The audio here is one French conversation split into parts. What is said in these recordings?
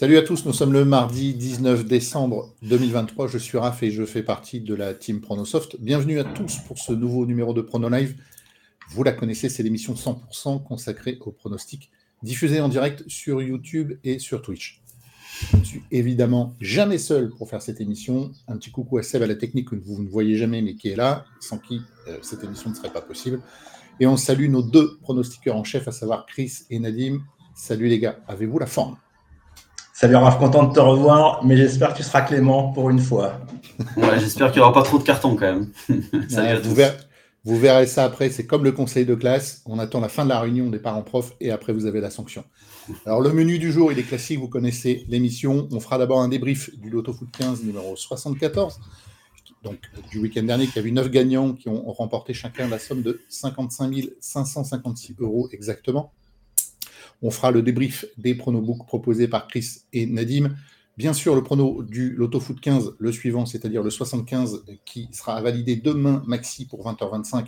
Salut à tous, nous sommes le mardi 19 décembre 2023. Je suis Raph et je fais partie de la team Pronosoft. Bienvenue à tous pour ce nouveau numéro de Prono Live. Vous la connaissez, c'est l'émission 100% consacrée aux pronostics, diffusée en direct sur YouTube et sur Twitch. Je ne suis évidemment jamais seul pour faire cette émission. Un petit coucou à Seb à la technique que vous ne voyez jamais mais qui est là, sans qui euh, cette émission ne serait pas possible. Et on salue nos deux pronostiqueurs en chef, à savoir Chris et Nadim. Salut les gars, avez-vous la forme? Salut Raph, content de te revoir, mais j'espère que tu seras clément pour une fois. j'espère qu'il n'y aura pas trop de cartons quand même. vous, verrez, ça après, c'est comme le conseil de classe, on attend la fin de la réunion des parents-profs et après vous avez la sanction. Alors le menu du jour, il est classique, vous connaissez l'émission. On fera d'abord un débrief du Loto Foot 15 numéro 74, donc du week-end dernier, qui a vu 9 gagnants qui ont remporté chacun la somme de 55 556 euros exactement. On fera le débrief des pronobooks proposés par Chris et Nadim. Bien sûr, le prono du Loto Foot 15, le suivant, c'est-à-dire le 75, qui sera validé demain maxi pour 20h25.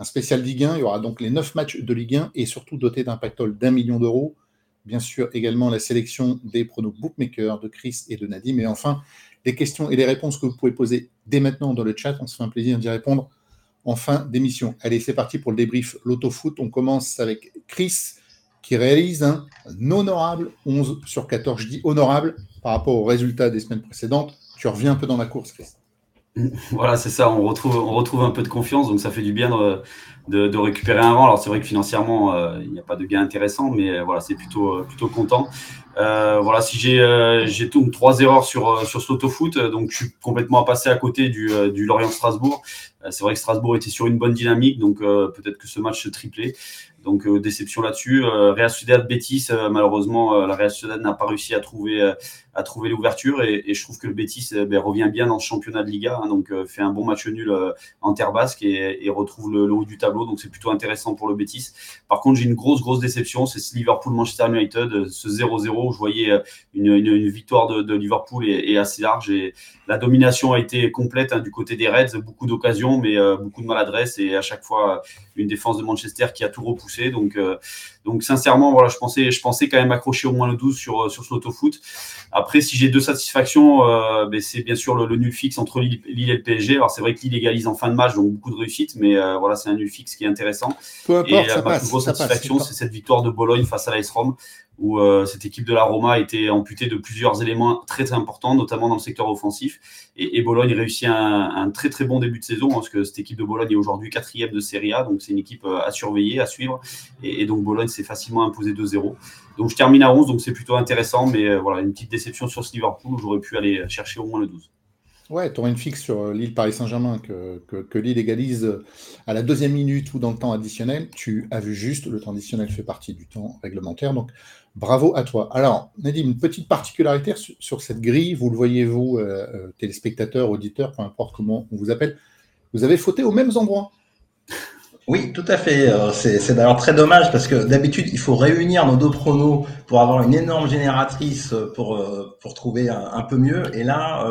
Un spécial Ligue 1. Il y aura donc les 9 matchs de Ligue 1 et surtout doté d'un pactole d'un million d'euros. Bien sûr, également la sélection des pronos bookmakers de Chris et de Nadim. Et enfin, les questions et les réponses que vous pouvez poser dès maintenant dans le chat. On se fait un plaisir d'y répondre en fin d'émission. Allez, c'est parti pour le débrief Loto Foot. On commence avec Chris qui réalise un honorable 11 sur 14. Je dis honorable par rapport aux résultats des semaines précédentes. Tu reviens un peu dans la course, Chris. Voilà, c'est ça, on retrouve, on retrouve un peu de confiance, donc ça fait du bien de, récupérer un rang. Alors c'est vrai que financièrement, euh, il n'y a pas de gain intéressant, mais euh, voilà, c'est plutôt, euh, plutôt content. voilà, si j'ai trois erreurs sur, sur ce foot, donc je suis complètement passé à côté du, du Lorient-Strasbourg. c'est vrai que Strasbourg était sur une bonne dynamique, donc peut-être que ce match se triplait. Donc euh, déception là-dessus. Euh, Real Sociedad Betis, euh, malheureusement, la Real Sociedad n'a pas réussi à trouver à trouver l'ouverture et, je trouve que le Betis ben, revient bien dans ce championnat de Liga, hein, donc fait un bon match nul en terre basque et, retrouve le, haut du tableau, donc c'est plutôt intéressant pour le Betis. Par contre, j'ai une grosse grosse déception, c'est ce Liverpool-Manchester United, ce 0-0 où je voyais une, victoire de, Liverpool et, assez large et la domination a été complète hein, du côté des Reds, beaucoup d'occasions mais beaucoup de maladresse et à chaque fois une défense de Manchester qui a tout repoussé donc, euh, donc sincèrement, voilà, je pensais, je pensais quand même accrocher au moins le 12 sur, euh, sur ce foot. Après, si j'ai deux satisfactions, euh, ben, c'est bien sûr le, nul fixe entre Lille, et le PSG. Alors c'est vrai qu'il égalise en fin de match, donc beaucoup de réussite, mais voilà, c'est un nul fixe qui est intéressant. Peu importe, et la plus grosse satisfaction, c'est cette victoire de Bologne face à l'AS Rome où euh, cette équipe de la Roma a été amputée de plusieurs éléments très, très importants, notamment dans le secteur offensif. Et, Bologne réussit un, très très bon début de saison, parce que cette équipe de Bologne est aujourd'hui quatrième de Serie A, donc c'est une équipe euh, à surveiller, à suivre. Et, donc Bologne s'est facilement imposé 2-0. Donc je termine à 11, donc c'est plutôt intéressant, mais euh, voilà, une petite déception sur ce Liverpool, où j'aurais pu aller chercher au moins le 12. Ouais, aurais une fixe sur l'île Paris-Saint-Germain que, que, que Lille égalise à la deuxième minute ou dans le temps additionnel. Tu as vu juste, le temps additionnel fait partie du temps réglementaire. Donc, Bravo à toi. Alors, Nadim, une petite particularité sur, cette grille, vous le voyez, vous, euh, euh, téléspectateurs, auditeurs, peu importe comment on vous appelle, vous avez fauté aux mêmes endroits. Oui, tout à fait. Euh, c'est d'ailleurs très dommage parce que d'habitude, il faut réunir nos deux pronos pour avoir une énorme génératrice pour, pour trouver un, peu mieux. Et là,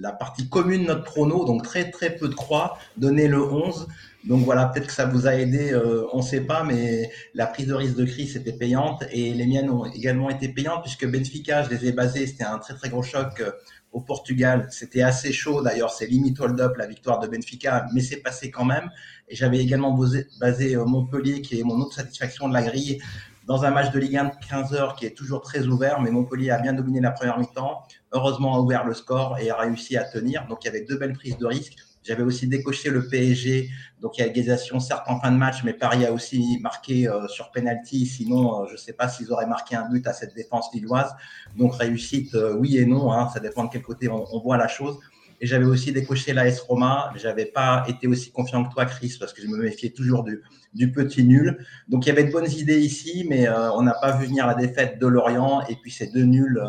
la partie commune de notre prono, donc très très peu de croix, donnait le 11. Donc voilà, peut-être que ça vous a aidé, euh, on ne sait pas, mais la prise de risque de crise était payante et les miennes ont également été payantes puisque Benfica, je les ai basées, c'était un très très gros choc euh, au Portugal. C'était assez chaud d'ailleurs, c'est limite hold-up la victoire de Benfica, mais c'est passé quand même. Et j'avais également basé, euh, Montpellier, qui est mon autre satisfaction de la grille, dans un match de Ligue 1 de 15 heures qui est toujours très ouvert, mais Montpellier a bien dominé la première mi-temps, heureusement a ouvert le score et a réussi à tenir. Donc il y avait deux belles prises de risque. J'avais aussi décoché le PSG, donc il y a égalisation certes en fin de match, mais Paris a aussi marqué euh, sur penalty. Sinon, euh, je ne sais pas s'ils auraient marqué un but à cette défense lilloise. Donc réussite, euh, oui et non, hein, ça dépend de quel côté on, voit la chose. Et j'avais aussi décoché l'AS Roma. J'avais pas été aussi confiant que toi, Chris, parce que je me méfiais toujours du, du petit nul. Donc il y avait de bonnes idées ici, mais on n'a pas vu venir la défaite de Lorient et puis ces deux nuls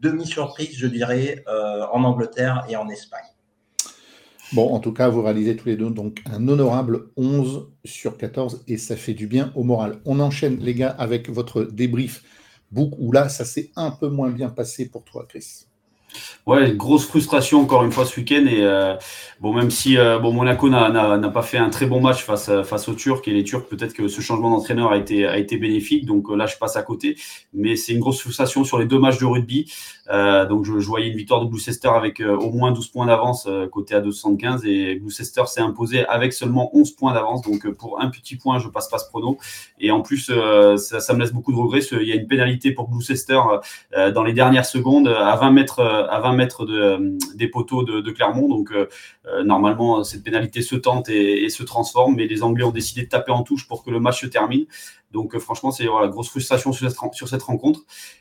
demi-surprise, je dirais, en Angleterre et en Espagne. Bon, en tout cas, vous réalisez tous les deux donc un honorable 11 sur 14 et ça fait du bien au moral. On enchaîne, les gars, avec votre débrief book où là, ça s'est un peu moins bien passé pour toi, Chris. Ouais, grosse frustration encore une fois ce week-end. Et euh, bon, même si euh, bon, Monaco n'a pas fait un très bon match face, face aux Turcs et les Turcs, peut-être que ce changement d'entraîneur a été, a été bénéfique. Donc euh, là, je passe à côté. Mais c'est une grosse frustration sur les deux matchs de rugby. donc je, voyais une victoire de Gloucester avec au moins 12 points d'avance côté à 275 et Gloucester s'est imposé avec seulement 11 points d'avance. Donc pour un petit point, je passe pas ce prono. Et en plus, ça, me laisse beaucoup de regrets. Il y a une pénalité pour Gloucester dans les dernières secondes à 20 mètres, à 20 mètres euh, des poteaux de, Clermont. Donc, euh, euh, normalement, cette pénalité se tente et, se transforme. Mais les Anglais ont décidé de taper en touche pour que le match se termine. Donc, franchement, c'est voilà, grosse frustration sur cette, rencontre.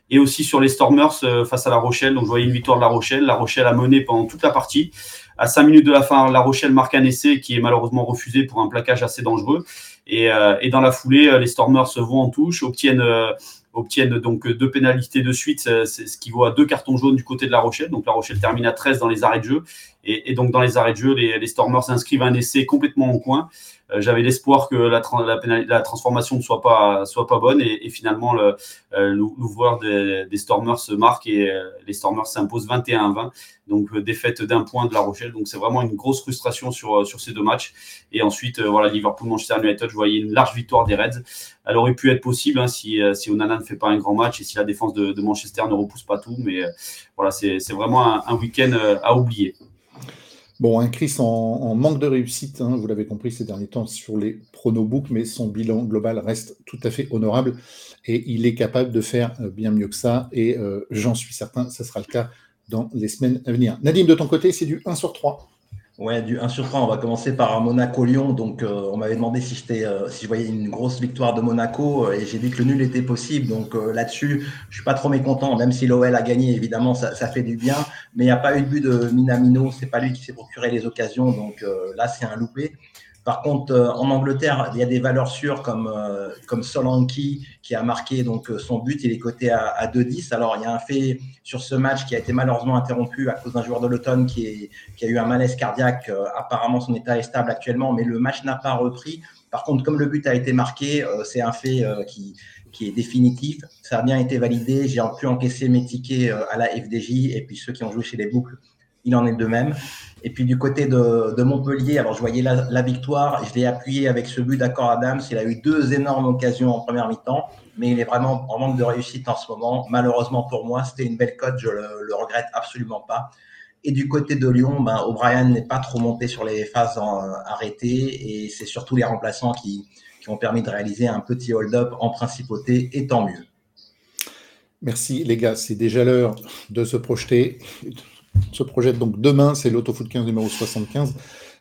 Et aussi sur les Stormers face à La Rochelle. Donc, je voyais une victoire de La Rochelle. La Rochelle a mené pendant toute la partie. À 5 minutes de la fin, La Rochelle marque un essai qui est malheureusement refusé pour un plaquage assez dangereux. Et dans la foulée, les Stormers vont en touche, obtiennent obtiennent donc deux pénalités de suite, ce qui vaut à deux cartons jaunes du côté de La Rochelle. Donc La Rochelle termine à 13 dans les arrêts de jeu. Et, donc dans les arrêts de jeu, les, les Stormers inscrivent un essai complètement en coin. Euh, j'avais l'espoir que la, la, transformation ne soit pas, soit pas bonne et, finalement euh, l'ouvreur des, des, Stormers se marque et euh, les Stormers s'imposent 21-20. Donc défaite d'un point de La Rochelle. Donc c'est vraiment une grosse frustration sur, sur ces deux matchs. Et ensuite, voilà, Liverpool-Manchester United, je voyais une large victoire des Reds. Elle aurait pu être possible hein, si, si Onana ne fait pas un grand match et si la défense de, Manchester ne repousse pas tout. Mais voilà, c'est vraiment un, un week-end à oublier. Bon, un Chris en, manque de réussite, hein, vous l'avez compris ces derniers temps sur les pronobooks, mais son bilan global reste tout à fait honorable et il est capable de faire euh, bien mieux que ça. Et euh, j'en suis certain, ce sera le cas dans les semaines à venir. Nadim, de ton côté, c'est du 1 sur 3. Ouais, du 1 sur 3, on va commencer par Monaco-Lyon. Donc, euh, on m'avait demandé si, euh, si je voyais une grosse victoire de Monaco euh, et j'ai dit que le nul était possible. Donc, là-dessus, je suis pas trop mécontent. Même si l'OL a gagné, évidemment, ça, ça fait du bien. Mais il n'y a pas eu de but de Minamino. C'est pas lui qui s'est procuré les occasions. Donc, là, c'est un loupé. Par contre, euh, en Angleterre, il y a des valeurs sûres comme, euh, comme Solanki qui a marqué donc euh, son but. Il est coté à, à 2-10. Alors, il y a un fait sur ce match qui a été malheureusement interrompu à cause d'un joueur de l'automne qui, qui, a eu un malaise cardiaque. apparemment, son état est stable actuellement, mais le match n'a pas repris. Par contre, comme le but a été marqué, c'est un fait qui, qui est définitif. Ça a bien été validé. J'ai pu encaisser mes tickets à la FDJ et puis ceux qui ont joué chez les boucles il en est de même. Et puis du côté de, Montpellier, alors je voyais la, victoire, je l'ai appuyé avec ce but d'accord Adams. Il a eu deux énormes occasions en première mi-temps, mais il est vraiment en manque de réussite en ce moment. Malheureusement pour moi, c'était une belle cote, je le, le, regrette absolument pas. Et du côté de Lyon, ben, O'Brien n'est pas trop monté sur les phases arrêtées et c'est surtout les remplaçants qui, qui ont permis de réaliser un petit hold-up en principauté et tant mieux. Merci les gars, c'est déjà l'heure de se projeter se projette donc demain, c'est l'Autofoot 15 numéro 75.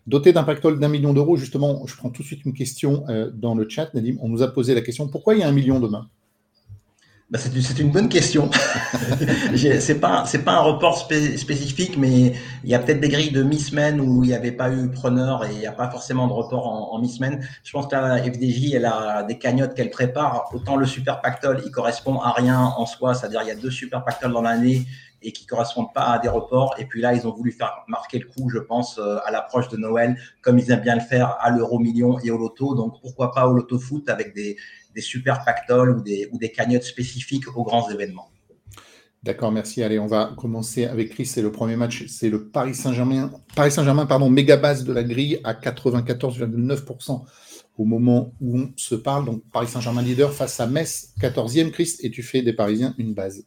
Doté d'un pactole d'un million d'euros, justement, je prends tout de suite une question euh, dans le chat, Nadim. On nous a posé la question pourquoi il y a un million demain? Bah, c'est une bonne question. c'est pas pas un report spécifique, mais il y a peut-être des grilles de mi-semaine où il n'y avait pas eu preneur et il n'y a pas forcément de report en, mi-semaine. Je pense que la FDJ elle a des cagnottes qu'elle prépare. Autant le super pactole, il correspond à rien en soi, c'est-à-dire il y a deux super pactoles dans l'année et qui correspondent pas à des reports. Et puis là, ils ont voulu faire marquer le coup, je pense, euh, à l'approche de Noël, comme ils aiment bien le faire à l'euro million et au loto. Donc pourquoi pas au loto foot avec des, des super pactoles ou des, ou des cagnottes spécifiques aux grands événements. D'accord, merci. Allez, on va commencer avec Chris. C'est le premier match. C'est le Paris Saint-Germain, Paris Saint-Germain, pardon, méga base de la grille à 94,9% au moment où on se parle. Donc Paris Saint-Germain leader face à Metz, 14e. Chris, et tu fais des Parisiens une base.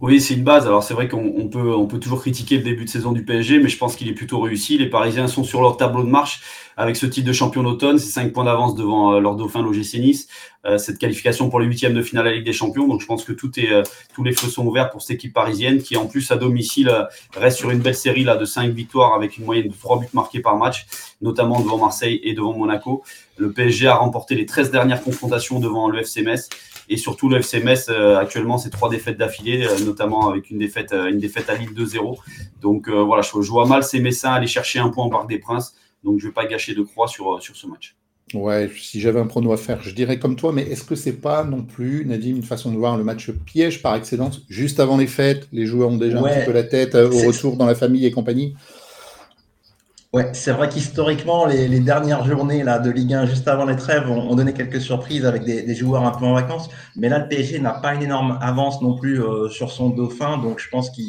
Oui, c'est une base. Alors c'est vrai qu'on peut, on peut toujours critiquer le début de saison du PSG, mais je pense qu'il est plutôt réussi. Les Parisiens sont sur leur tableau de marche avec ce titre de champion d'automne. C'est 5 points d'avance devant euh, leur dauphin, l'OGC Nice. Euh, cette qualification pour le huitième de finale à la Ligue des Champions. Donc je pense que tout est, euh, tous les feux sont ouverts pour cette équipe parisienne qui en plus à domicile reste sur une belle série là de 5 victoires avec une moyenne de 3 buts marqués par match, notamment devant Marseille et devant Monaco. Le PSG a remporté les 13 dernières confrontations devant le FC. Et surtout, le FC actuellement, c'est trois défaites d'affilée, notamment avec une défaite, une défaite à Lille 2-0. Donc voilà, je, vois mal ces Messins aller chercher un point au Parc des Princes. Donc je ne vais pas gâcher de croix sur, sur ce match. Ouais, si j'avais un prono à faire, je dirais comme toi, mais est-ce que c'est pas non plus, Nadim, une façon de voir le match piège par excellence, juste avant les fêtes, les joueurs ont déjà un petit peu la tête au retour dans la famille et compagnie? Ouais, c'est vrai qu'historiquement, les, dernières journées là, de Ligue 1, juste avant les trêves, ont, donné quelques surprises avec des, joueurs un peu en vacances. Mais là, le PSG n'a pas une énorme avance non plus euh, sur son dauphin. Donc, je pense qu'il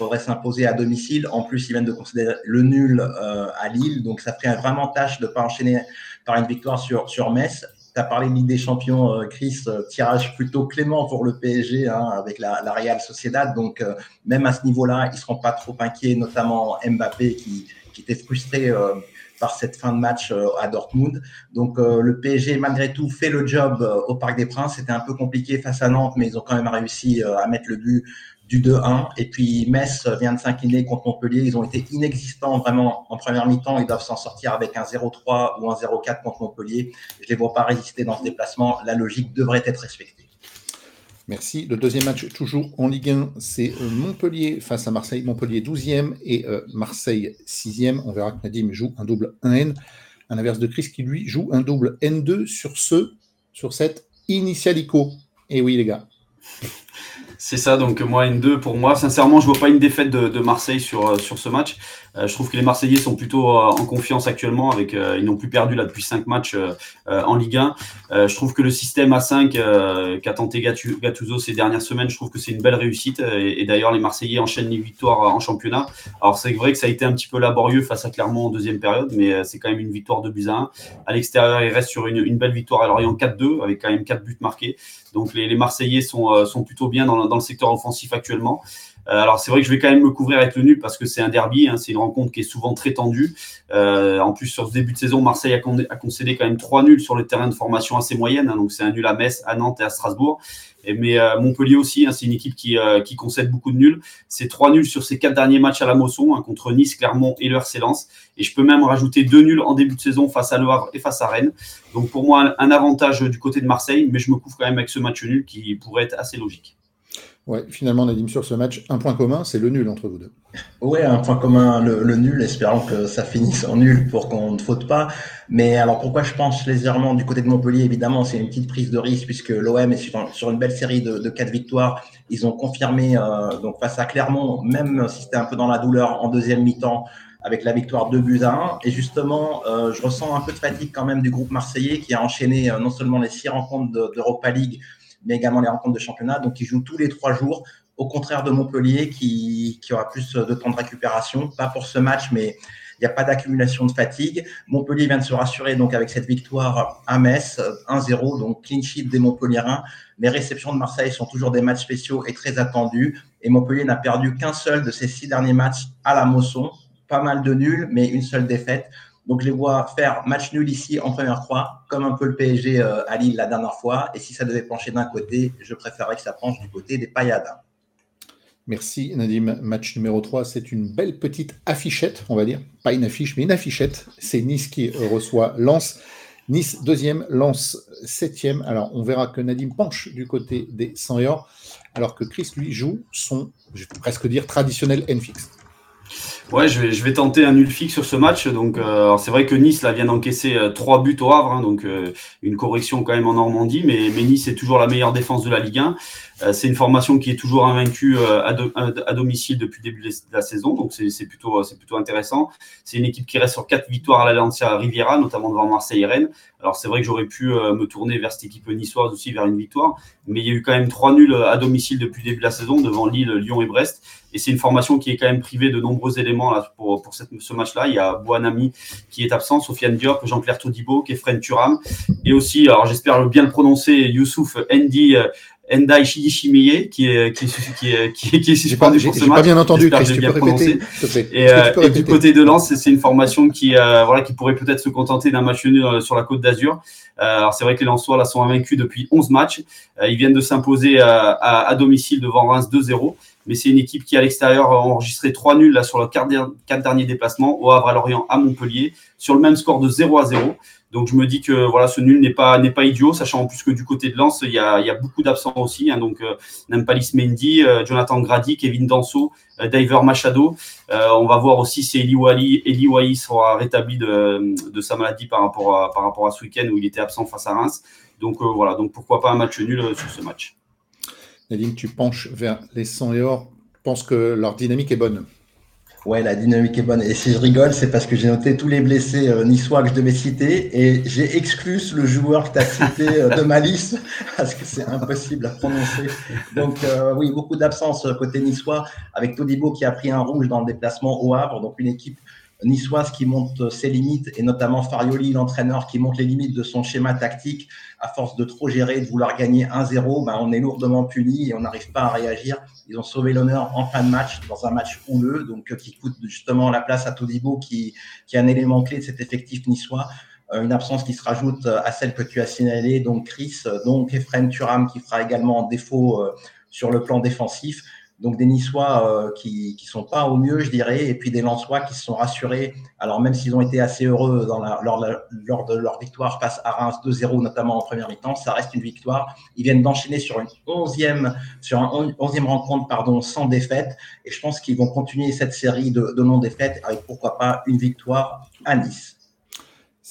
faudrait s'imposer à domicile. En plus, ils viennent de considérer le nul euh, à Lille. Donc, ça ferait vraiment tâche de ne pas enchaîner par une victoire sur, sur Metz. Tu as parlé de Ligue des Champions, euh, Chris, tirage plutôt clément pour le PSG hein, avec la, Real Sociedad. Donc, même à ce niveau-là, ils ne seront pas trop inquiets, notamment Mbappé qui était frustré euh, par cette fin de match euh, à Dortmund. Donc euh, le PSG, malgré tout, fait le job au Parc des Princes. C'était un peu compliqué face à Nantes, mais ils ont quand même réussi à mettre le but du 2-1. Et puis Metz vient de s'incliner contre Montpellier. Ils ont été inexistants vraiment en première mi-temps. Ils doivent s'en sortir avec un 0-3 ou un 0-4 contre Montpellier. Je ne les vois pas résister dans ce déplacement. La logique devrait être respectée. Merci. Le deuxième match, toujours en Ligue 1, c'est euh, Montpellier face à Marseille. Montpellier 12e et euh, Marseille 6e. On verra que Nadim joue un double 1N. À l'inverse de Chris qui lui joue un double N2 sur ce, sur cette Initialico. Et eh oui, les gars. C'est ça, donc moi, N2 pour moi. Sincèrement, je vois pas une défaite de, Marseille sur, euh, sur ce match. Euh, je trouve que les Marseillais sont plutôt euh, en confiance actuellement. Avec, ils n'ont plus perdu là depuis 5 matchs en Ligue 1. je trouve que le système A5 qu'a tenté Gattuso ces dernières semaines, je trouve que c'est une belle réussite. Et, d'ailleurs, les Marseillais enchaînent les victoires en championnat. Alors c'est vrai que ça a été un petit peu laborieux face à Clermont en deuxième période, mais c'est quand même une victoire de buts à 1. À l'extérieur, ils restent sur une, une, belle victoire à Lorient 4-2 avec quand même 4 buts marqués. Donc les, les Marseillais sont, sont plutôt bien dans, dans le secteur offensif actuellement. Euh, alors c'est vrai que je vais quand même me couvrir avec le nul parce que c'est un derby, hein, c'est une rencontre qui est souvent très tendue. Euh, en plus sur ce début de saison, Marseille a, concédé quand même trois nuls sur le terrain de formation assez moyenne, hein, donc c'est un nul à Metz, à Nantes et à Strasbourg. Mais euh, Montpellier aussi, hein, c'est une équipe qui, concède beaucoup de nuls. C'est trois nuls sur ses quatre derniers matchs à la Mosson contre Nice, Clermont et le RC Et je peux même rajouter deux nuls en début de saison face à Le Havre et face à Rennes. Donc pour moi, un avantage du côté de Marseille, mais je me couvre quand même avec ce match nul qui pourrait être assez logique. Ouais, finalement, Nadim, sur ce match, un point commun, c'est le nul entre vous deux. Oui, un point commun, le, nul, espérons que ça finisse en nul pour qu'on ne faute pas. Mais alors pourquoi je pense légèrement du côté de Montpellier, évidemment, c'est une petite prise de risque puisque l'OM est sur, une belle série de, quatre victoires. Ils ont confirmé euh, donc face à Clermont, même si c'était un peu dans la douleur en deuxième mi-temps, avec la victoire 2 buts à 1. Et justement, euh, je ressens un peu de fatigue quand même du groupe marseillais qui a enchaîné euh, non seulement les six rencontres d'Europa League, mais également les rencontres de championnat. Donc, ils jouent tous les trois jours, au contraire de Montpellier qui, qui aura plus de temps de récupération. Pas pour ce match, mais il n'y a pas d'accumulation de fatigue. Montpellier vient de se rassurer donc avec cette victoire à Metz, 1-0, donc clean sheet des Montpelliérains. Les réceptions de Marseille sont toujours des matchs spéciaux et très attendus. Et Montpellier n'a perdu qu'un seul de ses six derniers matchs à la Mosson. Pas mal de nuls, mais une seule défaite. Donc, je les vois faire match nul ici en première croix, comme un peu le PSG euh, à Lille la dernière fois. Et si ça devait pencher d'un côté, je préférerais que ça penche du côté des pailladins. Merci Nadim. Match numéro 3, c'est une belle petite affichette, on va dire. Pas une affiche, mais une affichette. C'est Nice qui reçoit Lens. Nice deuxième, Lens septième. Alors on verra que Nadim penche du côté des 100 alors que Chris lui joue son, je vais presque dire, traditionnel N-fix. Ouais, je vais, je tenter un nul fixe sur ce match. Donc, euh, c'est vrai que Nice là vient d'encaisser euh, trois buts au Havre, hein, donc euh, une correction quand même en Normandie, mais, mais, Nice est toujours la meilleure défense de la Ligue 1. c'est une formation qui est toujours invaincue à, à, domicile depuis le début de la saison, donc c'est plutôt, intéressant. C'est une équipe qui reste sur quatre victoires à la Lancia Riviera, notamment devant Marseille et Rennes. Alors c'est vrai que j'aurais pu me tourner vers cette équipe niçoise aussi vers une victoire, mais il y a eu quand même trois nuls à domicile depuis début de la saison devant Lille, Lyon et Brest. Et c'est une formation qui est quand même privée de nombreux éléments là, pour, pour cette, ce match-là. Il y a Boanami qui est absent, Sofiane Diop, Jean-Claire Todibo, Kefren Turam. Et aussi, alors j'espère bien le prononcer, Youssouf Ndi euh, Endai Shimiye qui est qui est qui est qui est, qui est suspendu pour ce match. pas bien entendu, Chris, tu peux répéter, Et, euh, et du côté de Lens, c'est une formation qui euh, voilà qui pourrait peut-être se contenter d'un match nul euh, sur la Côte d'Azur. Euh, alors c'est vrai que les Lensois là sont invaincus depuis 11 matchs. ils viennent de s'imposer à, à, domicile devant Reims 2-0 mais c'est une équipe qui à l'extérieur a enregistré 3 nuls sur le quatre, derniers déplacements, au Havre, à Lorient, à Montpellier, sur le même score de 0 à 0. Donc je me dis que voilà, ce nul n'est pas, idiot, sachant en plus que du côté de Lens, il y a, beaucoup d'absents aussi. Hein, donc euh, Nampalis Mendy, euh, Jonathan Grady, Kevin Danso, euh, Diver Machado. Euh, on va voir aussi si Eli Wali sera rétabli de, de, sa maladie par rapport, à, par rapport à ce week-end où il était absent face à Reims. Donc voilà, donc pourquoi pas un match nul sur ce match. Nadine, tu penches vers les 100 et or. Je pense que leur dynamique est bonne. Ouais, la dynamique est bonne. Et si je rigole, c'est parce que j'ai noté tous les blessés euh, niçois que je devais citer et j'ai exclu le joueur que tu as cité euh, de ma liste parce que c'est impossible à prononcer. Donc, euh, oui, beaucoup d'absence côté niçois avec Todibo qui a pris un rouge dans le déplacement au Havre. Donc, une équipe niçoise qui monte ses limites et notamment Farioli, l'entraîneur, qui monte les limites de son schéma tactique à force de trop gérer, de vouloir gagner 1-0, ben on est lourdement puni et on n'arrive pas à réagir. Ils ont sauvé l'honneur en fin de match, dans un match houleux, donc euh, qui coûte justement la place à Todibo, qui, qui est un élément clé de cet effectif niçois. Euh, une absence qui se rajoute à celle que tu as signalée, donc Chris, donc Ephraim Turam qui fera également défaut euh, sur le plan défensif. Donc des Niçois euh, qui qui sont pas au mieux, je dirais, et puis des Lensois qui se sont rassurés. Alors même s'ils ont été assez heureux lors, de leur victoire face à Reims 2-0, notamment en première mi-temps, ça reste une victoire. Ils viennent d'enchaîner sur une onzième sur un onzième rencontre pardon sans défaite, et je pense qu'ils vont continuer cette série de, de non défaites avec pourquoi pas une victoire à Nice.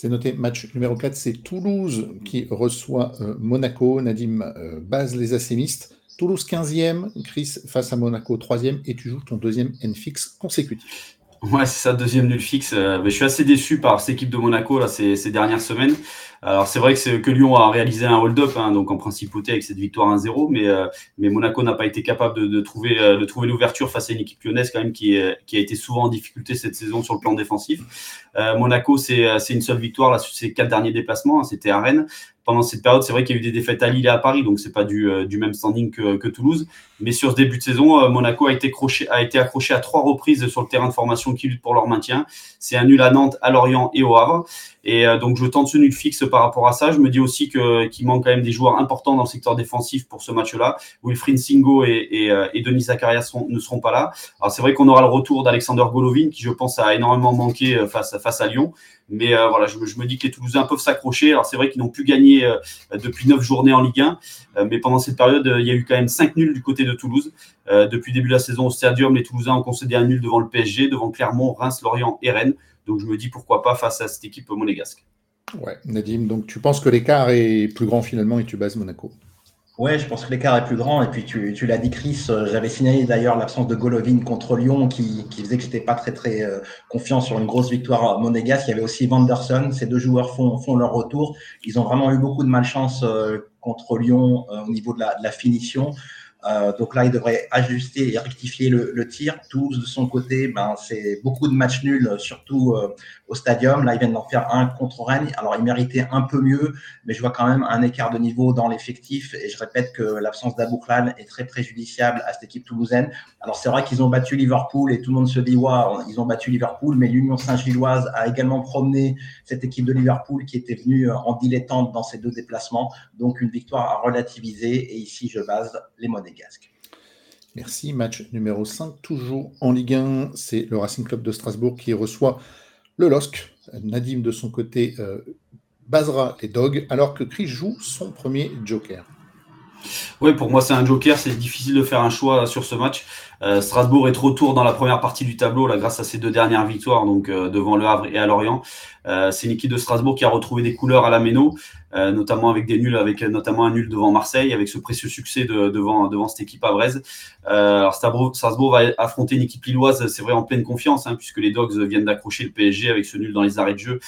C'est noté. Match numéro 4, c'est Toulouse qui reçoit euh, Monaco. Nadim euh, base les assémistes. Toulouse 15e, Chris face à Monaco 3e et tu joues ton deuxième N-fix consécutif. Ouais, c'est ça, deuxième nul fixe. Euh, je suis assez déçu par cette équipe de Monaco ces, dernières semaines. Alors c'est vrai que, Lyon a réalisé un hold-up, hein, donc en principauté avec cette victoire 1-0, mais, euh, mais Monaco n'a pas été capable de, trouver, euh, de l'ouverture face à une équipe lyonnaise quand même qui, qui a été souvent en difficulté cette saison sur le plan défensif. Monaco, c'est une seule victoire là sur ses quatre derniers déplacements, hein, c'était à Rennes pendant cette période, c'est vrai qu'il y a eu des défaites à Lille et à Paris, donc c'est pas du, euh, même standing que, Toulouse. Mais sur ce début de saison, euh, Monaco a été, accroché à trois reprises sur le terrain de formation qui lutte pour leur maintien. C'est un nul à Nantes, à Lorient et au Havre. Et euh, donc je tente ce nul fixe par rapport à ça. Je me dis aussi qu'il manque quand même des joueurs importants dans le secteur défensif pour ce match-là. Wilfried Singo et, Denis Zakaria ne seront pas là. Alors c'est vrai qu'on aura le retour d'Alexander Golovin, qui je pense a énormément manqué face, à Lyon. Mais voilà, je, me dis que les Toulousains peuvent s'accrocher. Alors c'est vrai qu'ils n'ont plus gagné euh, depuis neuf journées en Ligue 1, euh, mais pendant cette période, il y a eu quand même cinq nuls du côté de Toulouse. depuis le début de la saison au Stadium, les Toulousains ont concédé un nul devant le PSG, devant Clermont, Reims, Lorient et Rennes. Donc je me dis pourquoi pas face à cette équipe monégasque. Ouais, Nadim, donc tu penses que l'écart est plus grand finalement et tu bases Monaco? Ouais, je pense que l'écart est plus grand. Et puis tu, tu l'as dit, Chris, euh, j'avais signalé d'ailleurs l'absence de Golovin contre Lyon qui, qui faisait que j'étais pas très très euh, confiant sur une grosse victoire monégasque. Il y avait aussi Vanderson. Ces deux joueurs font, font leur retour. Ils ont vraiment eu beaucoup de malchance euh, contre Lyon au niveau de la, de la finition. Euh, donc là, il devrait ajuster et rectifier le, le tir. Toulouse, de son côté, ben, c'est beaucoup de matchs nuls, surtout euh, au stadium. Là, ils viennent d'en faire un contre Rennes. Alors, ils méritaient un peu mieux, mais je vois quand même un écart de niveau dans l'effectif. Et je répète que l'absence d'Abouklan est très préjudiciable à cette équipe toulousaine. Alors, c'est vrai qu'ils ont battu Liverpool et tout le monde se dit, waouh, ils ont battu Liverpool, mais l'Union Saint-Gilloise a également promené cette équipe de Liverpool qui était venue en dilettante dans ces deux déplacements. Donc, une victoire à relativiser. Et ici, je base les monnaies. Merci. Match numéro 5, toujours en Ligue 1. C'est le Racing Club de Strasbourg qui reçoit le LOSC. Nadim, de son côté, euh, basera les Dogs, alors que Chris joue son premier Joker. Oui, pour moi, c'est un Joker. C'est difficile de faire un choix sur ce match. Euh, Strasbourg est trop tour dans la première partie du tableau, là, grâce à ses deux dernières victoires, donc euh, devant le Havre et à Lorient. Euh, c'est une équipe de Strasbourg qui a retrouvé des couleurs à la Méno, euh, notamment avec des nuls, avec notamment un nul devant Marseille, avec ce précieux succès de, devant, cette équipe à Brest. Euh, alors Strasbourg, va affronter une équipe lilloise, c'est vrai, en pleine confiance, hein, puisque les Dogs viennent d'accrocher le PSG avec ce nul dans les arrêts de jeu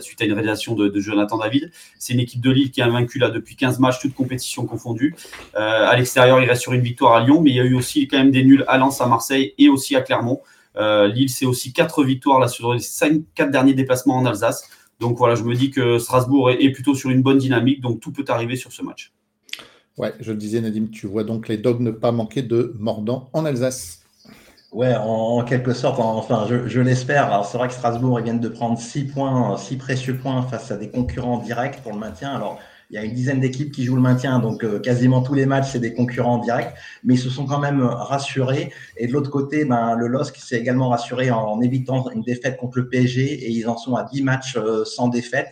suite à une réalisation de, de Jonathan David. C'est une équipe de Lille qui a vaincu là depuis 15 matchs, toutes compétitions confondues. à l'extérieur, il reste sur une victoire à Lyon, mais il y a eu aussi quand même des nuls à Lens, à Marseille et aussi à Clermont. Euh, Lille, c'est aussi quatre victoires là, sur les cinq, quatre derniers déplacements en Alsace. Donc voilà, je me dis que Strasbourg est, plutôt sur une bonne dynamique, donc tout peut arriver sur ce match. Ouais, je le disais, Nadim, tu vois donc les Dogs ne pas manquer de mordant en Alsace. Ouais, en, quelque sorte, enfin, je, l'espère. Alors, c'est vrai que Strasbourg, ils viennent de prendre six points, six précieux points face à des concurrents directs pour le maintien. Alors, il y a une dizaine d'équipes qui jouent le maintien, donc euh, quasiment tous les matchs, c'est des concurrents directs, mais ils se sont quand même rassurés. Et de l'autre côté, ben, le LOSC s'est également rassuré en, évitant une défaite contre le PSG et ils en sont à 10 matchs euh, sans défaite.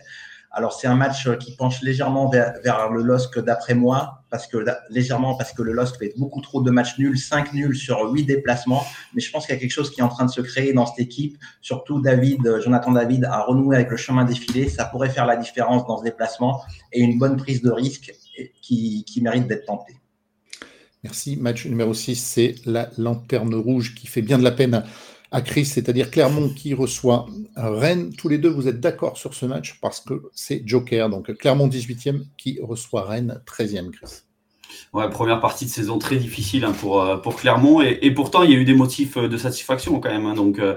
Alors c'est un match qui penche légèrement vers, le LOSC d'après moi, parce que légèrement parce que le LOSC fait beaucoup trop de matchs nuls, 5 nuls sur 8 déplacements. Mais je pense qu'il y a quelque chose qui est en train de se créer dans cette équipe. Surtout David, Jonathan David a renoué avec le chemin défilé. Ça pourrait faire la différence dans ce déplacement et une bonne prise de risque qui, qui mérite d'être tentée. Merci. Match numéro 6, c'est la lanterne rouge qui fait bien de la peine à Chris, c'est-à-dire Clermont qui reçoit Rennes. Tous les deux, vous êtes d'accord sur ce match parce que c'est Joker. Donc Clermont 18e qui reçoit Rennes 13e, Chris. Ouais, première partie de saison très difficile hein, pour, euh, pour Clermont et, pourtant il y a eu des motifs euh, de satisfaction quand même. Hein, donc euh,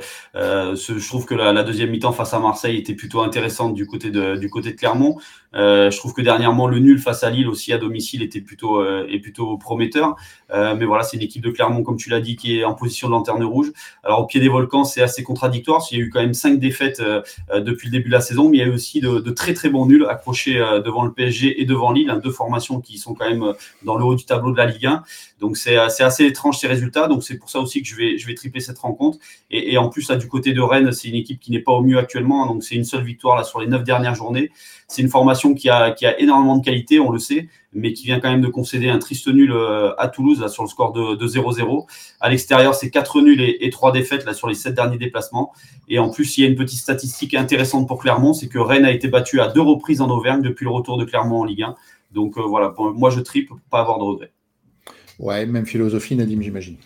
je trouve que la, deuxième mi-temps face à Marseille était plutôt intéressante du côté de, du côté de Clermont. Je trouve que dernièrement le nul face à Lille aussi à domicile était plutôt est plutôt prometteur. mais voilà, c'est une équipe de Clermont comme tu l'as dit qui est en position de lanterne rouge. Alors au pied des volcans c'est assez contradictoire. Il y a eu quand même cinq défaites depuis le début de la saison, mais il y a eu aussi de, de très très bons nuls accrochés devant le PSG et devant Lille, hein, deux formations qui sont quand même dans le haut du tableau de la Ligue 1. Donc c'est assez étrange ces résultats. Donc c'est pour ça aussi que je vais, tripler cette rencontre. Et, en plus, du côté de Rennes, c'est une équipe qui n'est pas au mieux actuellement. Donc c'est une seule victoire là sur les neuf dernières journées. C'est une formation qui a, énormément de qualité, on le sait, mais qui vient quand même de concéder un triste nul euh, à Toulouse là, sur le score de 0-0. À l'extérieur, c'est quatre nuls et, et trois défaites là, sur les sept derniers déplacements. Et en plus, il y a une petite statistique intéressante pour Clermont, c'est que Rennes a été battu à deux reprises en Auvergne depuis le retour de Clermont en Ligue 1. Donc euh, voilà, moi je tripe pour pas avoir de regrets. Ouais, même philosophie, Nadim, j'imagine.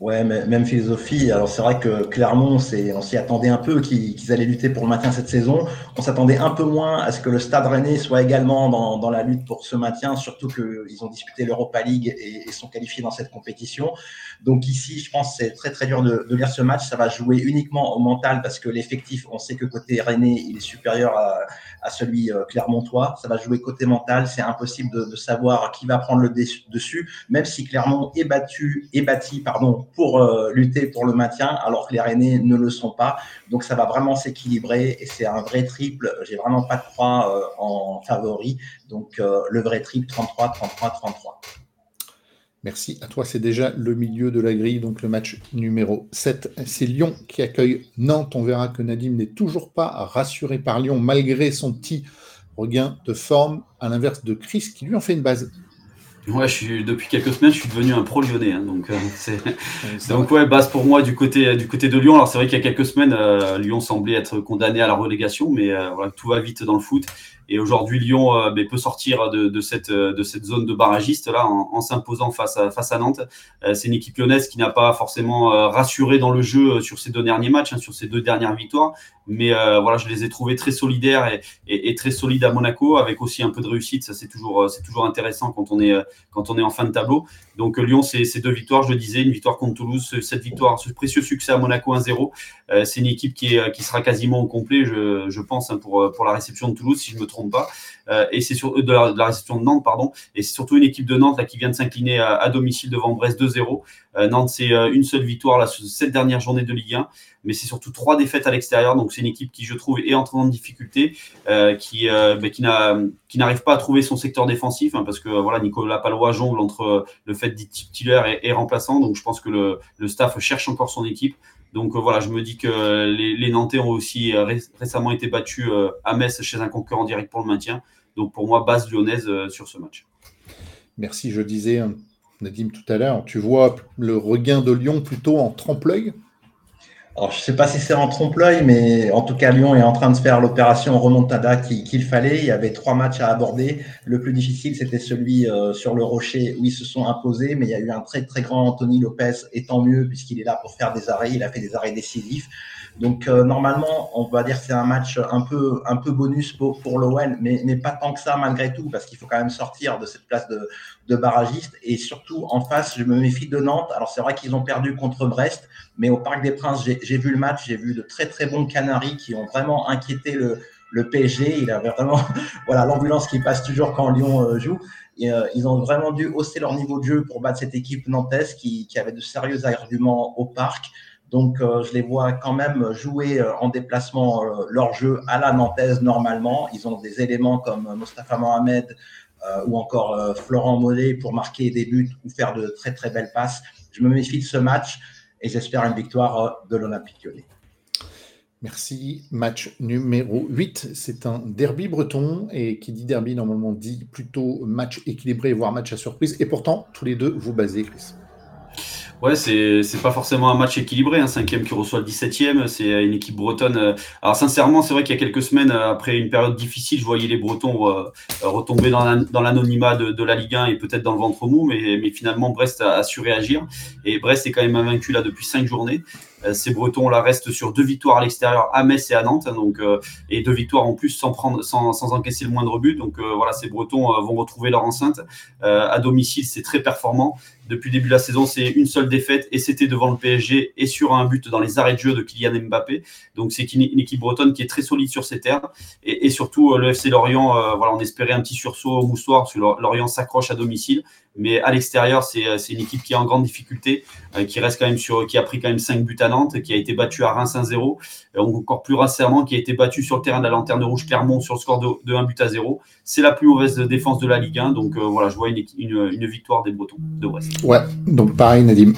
Ouais, même philosophie. Alors c'est vrai que Clermont, on s'y attendait un peu qu'ils allaient lutter pour le maintien cette saison. On s'attendait un peu moins à ce que le Stade Rennais soit également dans, dans la lutte pour ce maintien, surtout qu'ils ont disputé l'Europa League et, et, sont qualifiés dans cette compétition. Donc ici, je pense c'est très très dur de, de, lire ce match. Ça va jouer uniquement au mental parce que l'effectif, on sait que côté Rennais, il est supérieur à, à celui euh, clermontois. Ça va jouer côté mental. C'est impossible de, de, savoir qui va prendre le dessus, même si Clermont est battu, est bâti, pardon, pour euh, lutter pour le maintien, alors que les Rennais ne le sont pas. Donc ça va vraiment s'équilibrer et c'est un vrai triple. J'ai vraiment pas de croix euh, en favori. Donc euh, le vrai triple 33, 33, 33. Merci à toi. C'est déjà le milieu de la grille, donc le match numéro 7. C'est Lyon qui accueille Nantes. On verra que Nadim n'est toujours pas rassuré par Lyon, malgré son petit regain de forme, à l'inverse de Chris, qui lui en fait une base. Ouais, je suis, depuis quelques semaines, je suis devenu un pro lyonnais. Hein, donc, euh, c'est, donc ouais, base pour moi du côté, du côté de Lyon. Alors c'est vrai qu'il y a quelques semaines, euh, Lyon semblait être condamné à la relégation, mais euh, voilà, tout va vite dans le foot. Et aujourd'hui, Lyon euh, peut sortir de, de, cette, zone de barragiste là en, s'imposant face à, Nantes. Euh, c'est une équipe lyonnaise qui n'a pas forcément euh, rassuré dans le jeu sur ces deux derniers matchs, hein, sur ces deux dernières victoires. Mais voilà, je les ai trouvés très solidaires et, très solides à Monaco, avec aussi un peu de réussite. Ça, c'est toujours, c'est toujours intéressant quand on est, quand on est en fin de tableau. Donc Lyon, c'est ces deux victoires, je le disais, une victoire contre Toulouse, cette victoire, ce précieux succès à Monaco 1-0. c'est une équipe qui, est, qui sera quasiment au complet, je, je pense, hein, pour, pour la réception de Toulouse, si je me trompe pas. Euh, et c'est sur de la, de la, réception de Nantes, pardon. Et c'est surtout une équipe de Nantes là qui vient de s'incliner à, domicile devant Brest 2-0. Euh, Nantes, c'est euh, une seule victoire là sur cette dernière journée de Ligue 1, mais c'est surtout trois défaites à l'extérieur. Donc c'est une équipe qui, je trouve, est en train de difficulté, euh, qui bah, qui n'a qui n'arrive pas à trouver son secteur défensif, hein, parce que voilà Nicolas Palois jongle entre le fait d'être titulaire et, et, remplaçant. Donc je pense que le staff cherche encore son équipe. Donc euh, voilà, je me dis que les, Nantais ont aussi euh, ré récemment été battus euh, à Metz chez un concurrent direct pour le maintien. Donc pour moi, base lyonnaise sur ce match. Merci, je disais, hein, Nadim, tout à l'heure, tu vois le regain de Lyon plutôt en trompe-l'œil? Alors, je ne sais pas si c'est en trompe-l'œil, mais en tout cas, Lyon est en train de faire l'opération remontada qu'il qu fallait. Il y avait trois matchs à aborder. Le plus difficile, c'était celui euh, sur le Rocher où ils se sont imposés, mais il y a eu un très très grand Anthony Lopez, et tant mieux puisqu'il est là pour faire des arrêts. Il a fait des arrêts décisifs. Donc euh, normalement, on va dire c'est un match un peu un peu bonus pour, pour mais, mais pas tant que ça malgré tout, parce qu'il faut quand même sortir de cette place de, de barragiste. Et surtout en face, je me méfie de Nantes. Alors c'est vrai qu'ils ont perdu contre Brest, mais au Parc des Princes, j'ai vu le match, j'ai vu de très très bons Canaries qui ont vraiment inquiété le, le PSG. Il avait vraiment voilà l'ambulance qui passe toujours quand Lyon euh, joue. Et, euh, ils ont vraiment dû hausser leur niveau de jeu pour battre cette équipe nantaise qui, qui avait de sérieux arguments au parc. Donc, euh, je les vois quand même jouer euh, en déplacement euh, leur jeu à la nantaise normalement. Ils ont des éléments comme Mostafa Mohamed ou encore Florent Mollet pour marquer des buts ou faire de très très belles passes. Je me méfie de ce match et j'espère une victoire de l'Olympique lyonnais. Merci. Match numéro 8, c'est un derby breton et qui dit derby normalement dit plutôt match équilibré, voire match à surprise. Et pourtant, tous les deux, vous basez, Chris. Ouais, c'est c'est pas forcément un match équilibré, un cinquième qui reçoit le 17e, c'est une équipe bretonne. Alors sincèrement, c'est vrai qu'il y a quelques semaines, après une période difficile, je voyais les Bretons euh, retomber dans l'anonymat de, la Ligue 1 et peut-être dans le ventre mou, mais, finalement Brest a, su réagir. Et Brest est quand même invaincu là depuis cinq journées. ces Bretons là restent sur deux victoires à l'extérieur à Metz et à Nantes, donc et deux victoires en plus sans prendre, sans, sans encaisser le moindre but. Donc voilà, ces Bretons vont retrouver leur enceinte à domicile, c'est très performant. Depuis le début de la saison, c'est une seule défaite et c'était devant le PSG et sur un but dans les arrêts de jeu de Kylian Mbappé. Donc c'est une, équipe bretonne qui est très solide sur ses terres et, surtout le FC Lorient, voilà, on espérait un petit sursaut au moussoir parce que Lorient s'accroche à domicile mais à l'extérieur, euh, c'est une équipe qui est en grande difficulté, euh, qui reste quand même sur, qui a pris quand même 5 buts à Nantes, qui a été battue à Reims 1-0, encore plus récemment, qui a été battue sur le terrain de la Lanterne Rouge Clermont sur le score de, 1 but à 0. C'est la plus mauvaise défense de la Ligue 1, donc euh, voilà, je vois une, une, victoire des Bretons de Brest. Ouais, donc pareil, Nadim.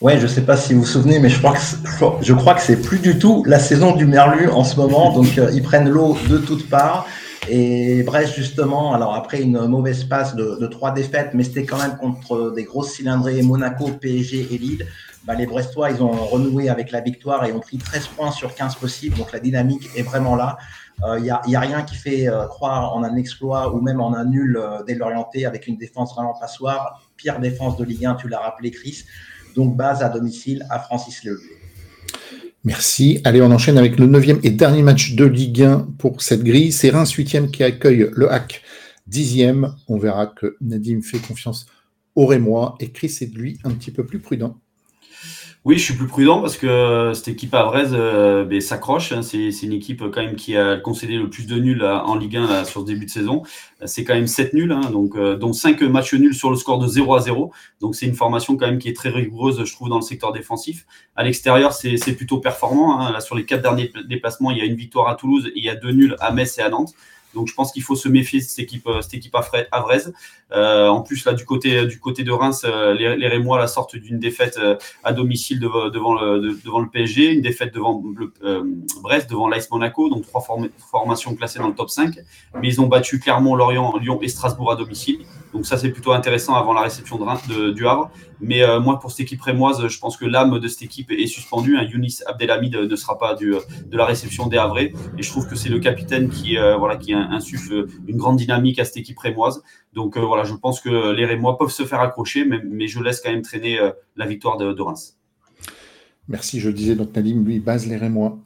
Ouais, je sais pas si vous vous souvenez, mais je crois que je crois que c'est plus du tout la saison du Merlu en ce moment. Donc ils prennent l'eau de toutes parts. Et Brest, justement, alors après une mauvaise passe de, trois défaites, mais c'était quand même contre des grosses cylindrées, Monaco, PSG et Lille. Bah, les Brestois, ils ont renoué avec la victoire et ont pris 13 points sur 15 possibles. Donc la dynamique est vraiment là. Il euh, n'y a, a, rien qui fait euh, croire en un exploit ou même en un nul euh, dès l'orienté avec une défense vraiment passoire. Pire défense de Ligue 1, tu l'as rappelé, Chris. Donc base à domicile à Francis Leloup. Merci. Allez, on enchaîne avec le neuvième et dernier match de Ligue 1 pour cette grille. C'est Reims 8 qui accueille le HAC 10e. On verra que Nadim fait confiance au Rémois et Chris est lui un petit peu plus prudent. Oui, je suis plus prudent parce que euh, cette équipe à euh, ben, s'accroche. Hein. C'est, une équipe quand même qui a concédé le plus de nuls en Ligue 1 sur ce début de saison. C'est quand même 7 nuls, hein. donc, euh, dont 5 matchs nuls sur le score de 0 à 0. Donc c'est une formation quand même qui est très rigoureuse, je trouve, dans le secteur défensif. À l'extérieur, c'est, plutôt performant. Hein. Là, sur les 4 derniers déplacements, il y a une victoire à Toulouse et il y a deux nuls à Metz et à Nantes. Donc je pense qu'il faut se méfier de cette équipe, euh, cette équipe avraise. Euh, en plus, là, du côté, du côté de Reims, euh, les, les Rémois la sortent d'une défaite à domicile devant, le, devant le PSG, une défaite devant le, Brest, devant l'Ice Monaco, donc trois formations classées dans le top 5. Mais ils ont battu Clermont, Lorient, Lyon et Strasbourg à domicile. Donc ça, c'est plutôt intéressant avant la réception de, du Havre. Mais moi, pour cette équipe rémoise, je pense que l'âme de cette équipe est suspendue. Un Younis Abdelhamid ne sera pas du, de la réception des Havrais. Et je trouve que c'est le capitaine qui, voilà, qui, insuffle une grande dynamique à cette équipe rémoise. Donc euh, voilà, je pense que les Rémois peuvent se faire accrocher, mais, je laisse quand même traîner euh, la victoire de, de Reims. Merci, je disais donc Nadim, lui, base les Rémois.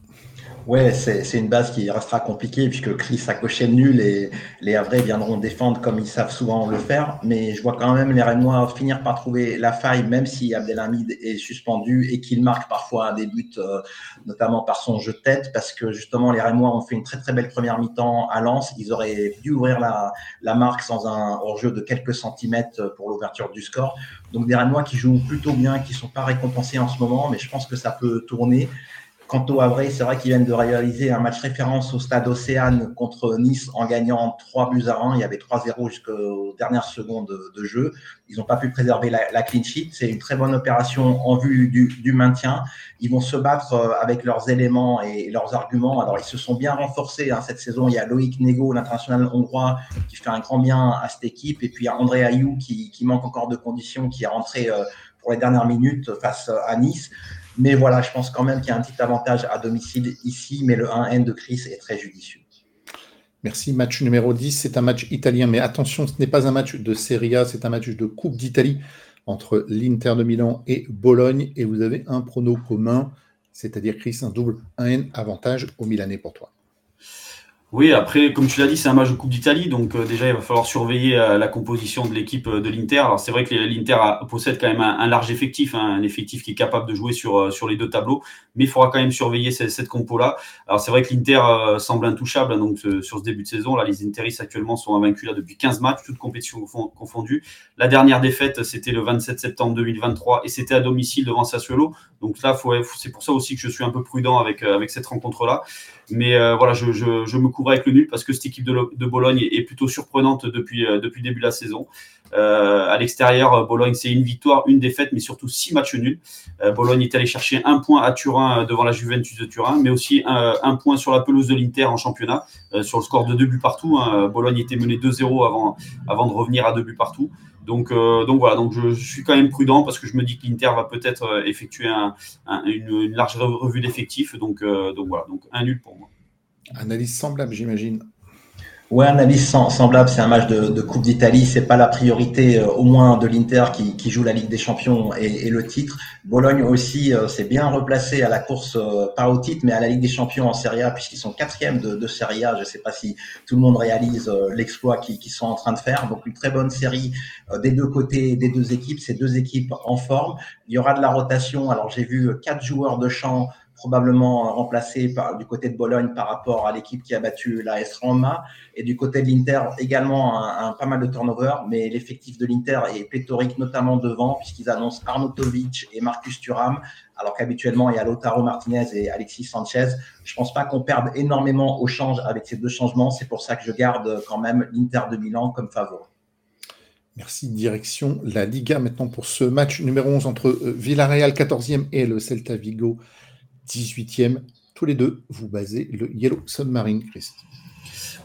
Ouais, c'est une base qui restera compliquée puisque Chris a coché nul et les Havrais viendront défendre comme ils savent souvent le faire. Mais je vois quand même les Rémois finir par trouver la faille, même si Abdelhamid est suspendu et qu'il marque parfois des buts, euh, notamment par son jeu de tête, parce que justement les Rémois ont fait une très très belle première mi-temps à Lens. Ils auraient dû ouvrir la, la marque sans un hors-jeu de quelques centimètres pour l'ouverture du score. Donc des Rémois qui jouent plutôt bien, qui sont pas récompensés en ce moment, mais je pense que ça peut tourner. Quant au Havre, c'est vrai qu'ils viennent de réaliser un match référence au stade Océane contre Nice en gagnant 3 buts à 1. Il y avait 3-0 jusqu'aux dernières secondes de, jeu. Ils n'ont pas pu préserver la, clean sheet. C'est une très bonne opération en vue du, maintien. Ils vont se battre euh, avec leurs éléments et leurs arguments. Alors, ils se sont bien renforcés hein, cette saison. Il y a Loïc Nego, l'international hongrois, qui fait un grand bien à cette équipe. Et puis, il y a André Ayou qui, manque encore de conditions, qui est rentré euh, pour les dernières minutes face à Nice. Mais voilà, je pense quand même qu'il y a un petit avantage à domicile ici, mais le 1N de Chris est très judicieux. Merci. Match numéro 10, c'est un match italien, mais attention, ce n'est pas un match de Serie A, c'est un match de Coupe d'Italie entre l'Inter de Milan et Bologne, et vous avez un prono commun, c'est-à-dire Chris, un double 1N avantage au Milanais pour toi. Oui, après, comme tu l'as dit, c'est un match de Coupe d'Italie, donc euh, déjà il va falloir surveiller euh, la composition de l'équipe euh, de l'Inter. Alors c'est vrai que l'Inter possède quand même un, large effectif, hein, un effectif qui est capable de jouer sur, sur les deux tableaux, mais il faudra quand même surveiller cette, compo-là. Alors c'est vrai que l'Inter semble intouchable hein, donc sur ce début de saison. Là, les Interis actuellement sont invaincus depuis 15 matchs, toutes compétitions confondues. La dernière défaite, c'était le 27 septembre 2023 et c'était à domicile devant Sassuolo. Donc là, c'est pour ça aussi que je suis un peu prudent avec, avec cette rencontre-là. Mais voilà, je, je me couvre avec le nul parce que cette équipe de, Bologne est, plutôt surprenante depuis, euh, depuis le début de la saison. Euh, à l'extérieur, euh, Bologne, c'est une victoire, une défaite, mais surtout six matchs nuls. Bologne est allé chercher un point à Turin devant la Juventus de Turin, mais aussi un, point sur la pelouse de l'Inter en championnat, sur le score de deux buts partout. Hein. Bologne était mené 2-0 avant, avant de revenir à deux buts partout. Donc, donc voilà, donc je, suis quand même prudent parce que je me dis que l'Inter va peut-être effectuer une, large revue d'effectifs. Donc, donc voilà, donc un nul pour moi. Analyse semblable, j'imagine. Ouais, avis semblable. C'est un match de, Coupe d'Italie. C'est pas la priorité, euh, au moins de l'Inter qui, joue la Ligue des Champions et, le titre. Bologne aussi euh, s'est bien replacé à la course, euh, pas au titre, mais à la Ligue des Champions en Serie A, puisqu'ils sont quatrième de, Serie A. Je sais pas si tout le monde réalise l'exploit qu'ils sont en train de faire. Donc une très bonne série des deux côtés des deux équipes. Ces deux équipes en forme. Il y aura de la rotation. Alors j'ai vu quatre joueurs de champ probablement remplacé du côté de Bologne par rapport à l'équipe qui a battu la S Roma. Et du côté de l'Inter, également un, pas mal de turnover, mais l'effectif de l'Inter est pléthorique, notamment devant, puisqu'ils annoncent Arnautovic et Marcus Thuram, alors qu'habituellement, il y a Lotaro Martinez et Alexis Sanchez. Je pense pas qu'on perde énormément au change avec ces deux changements. C'est pour ça que je garde quand même l'Inter de Milan comme favori. Merci. Direction la Liga maintenant pour ce match numéro 11 entre euh, Villarreal 14e et le Celta Vigo 18e. Tous les deux, vous basez le Yellow Submarine, Chris.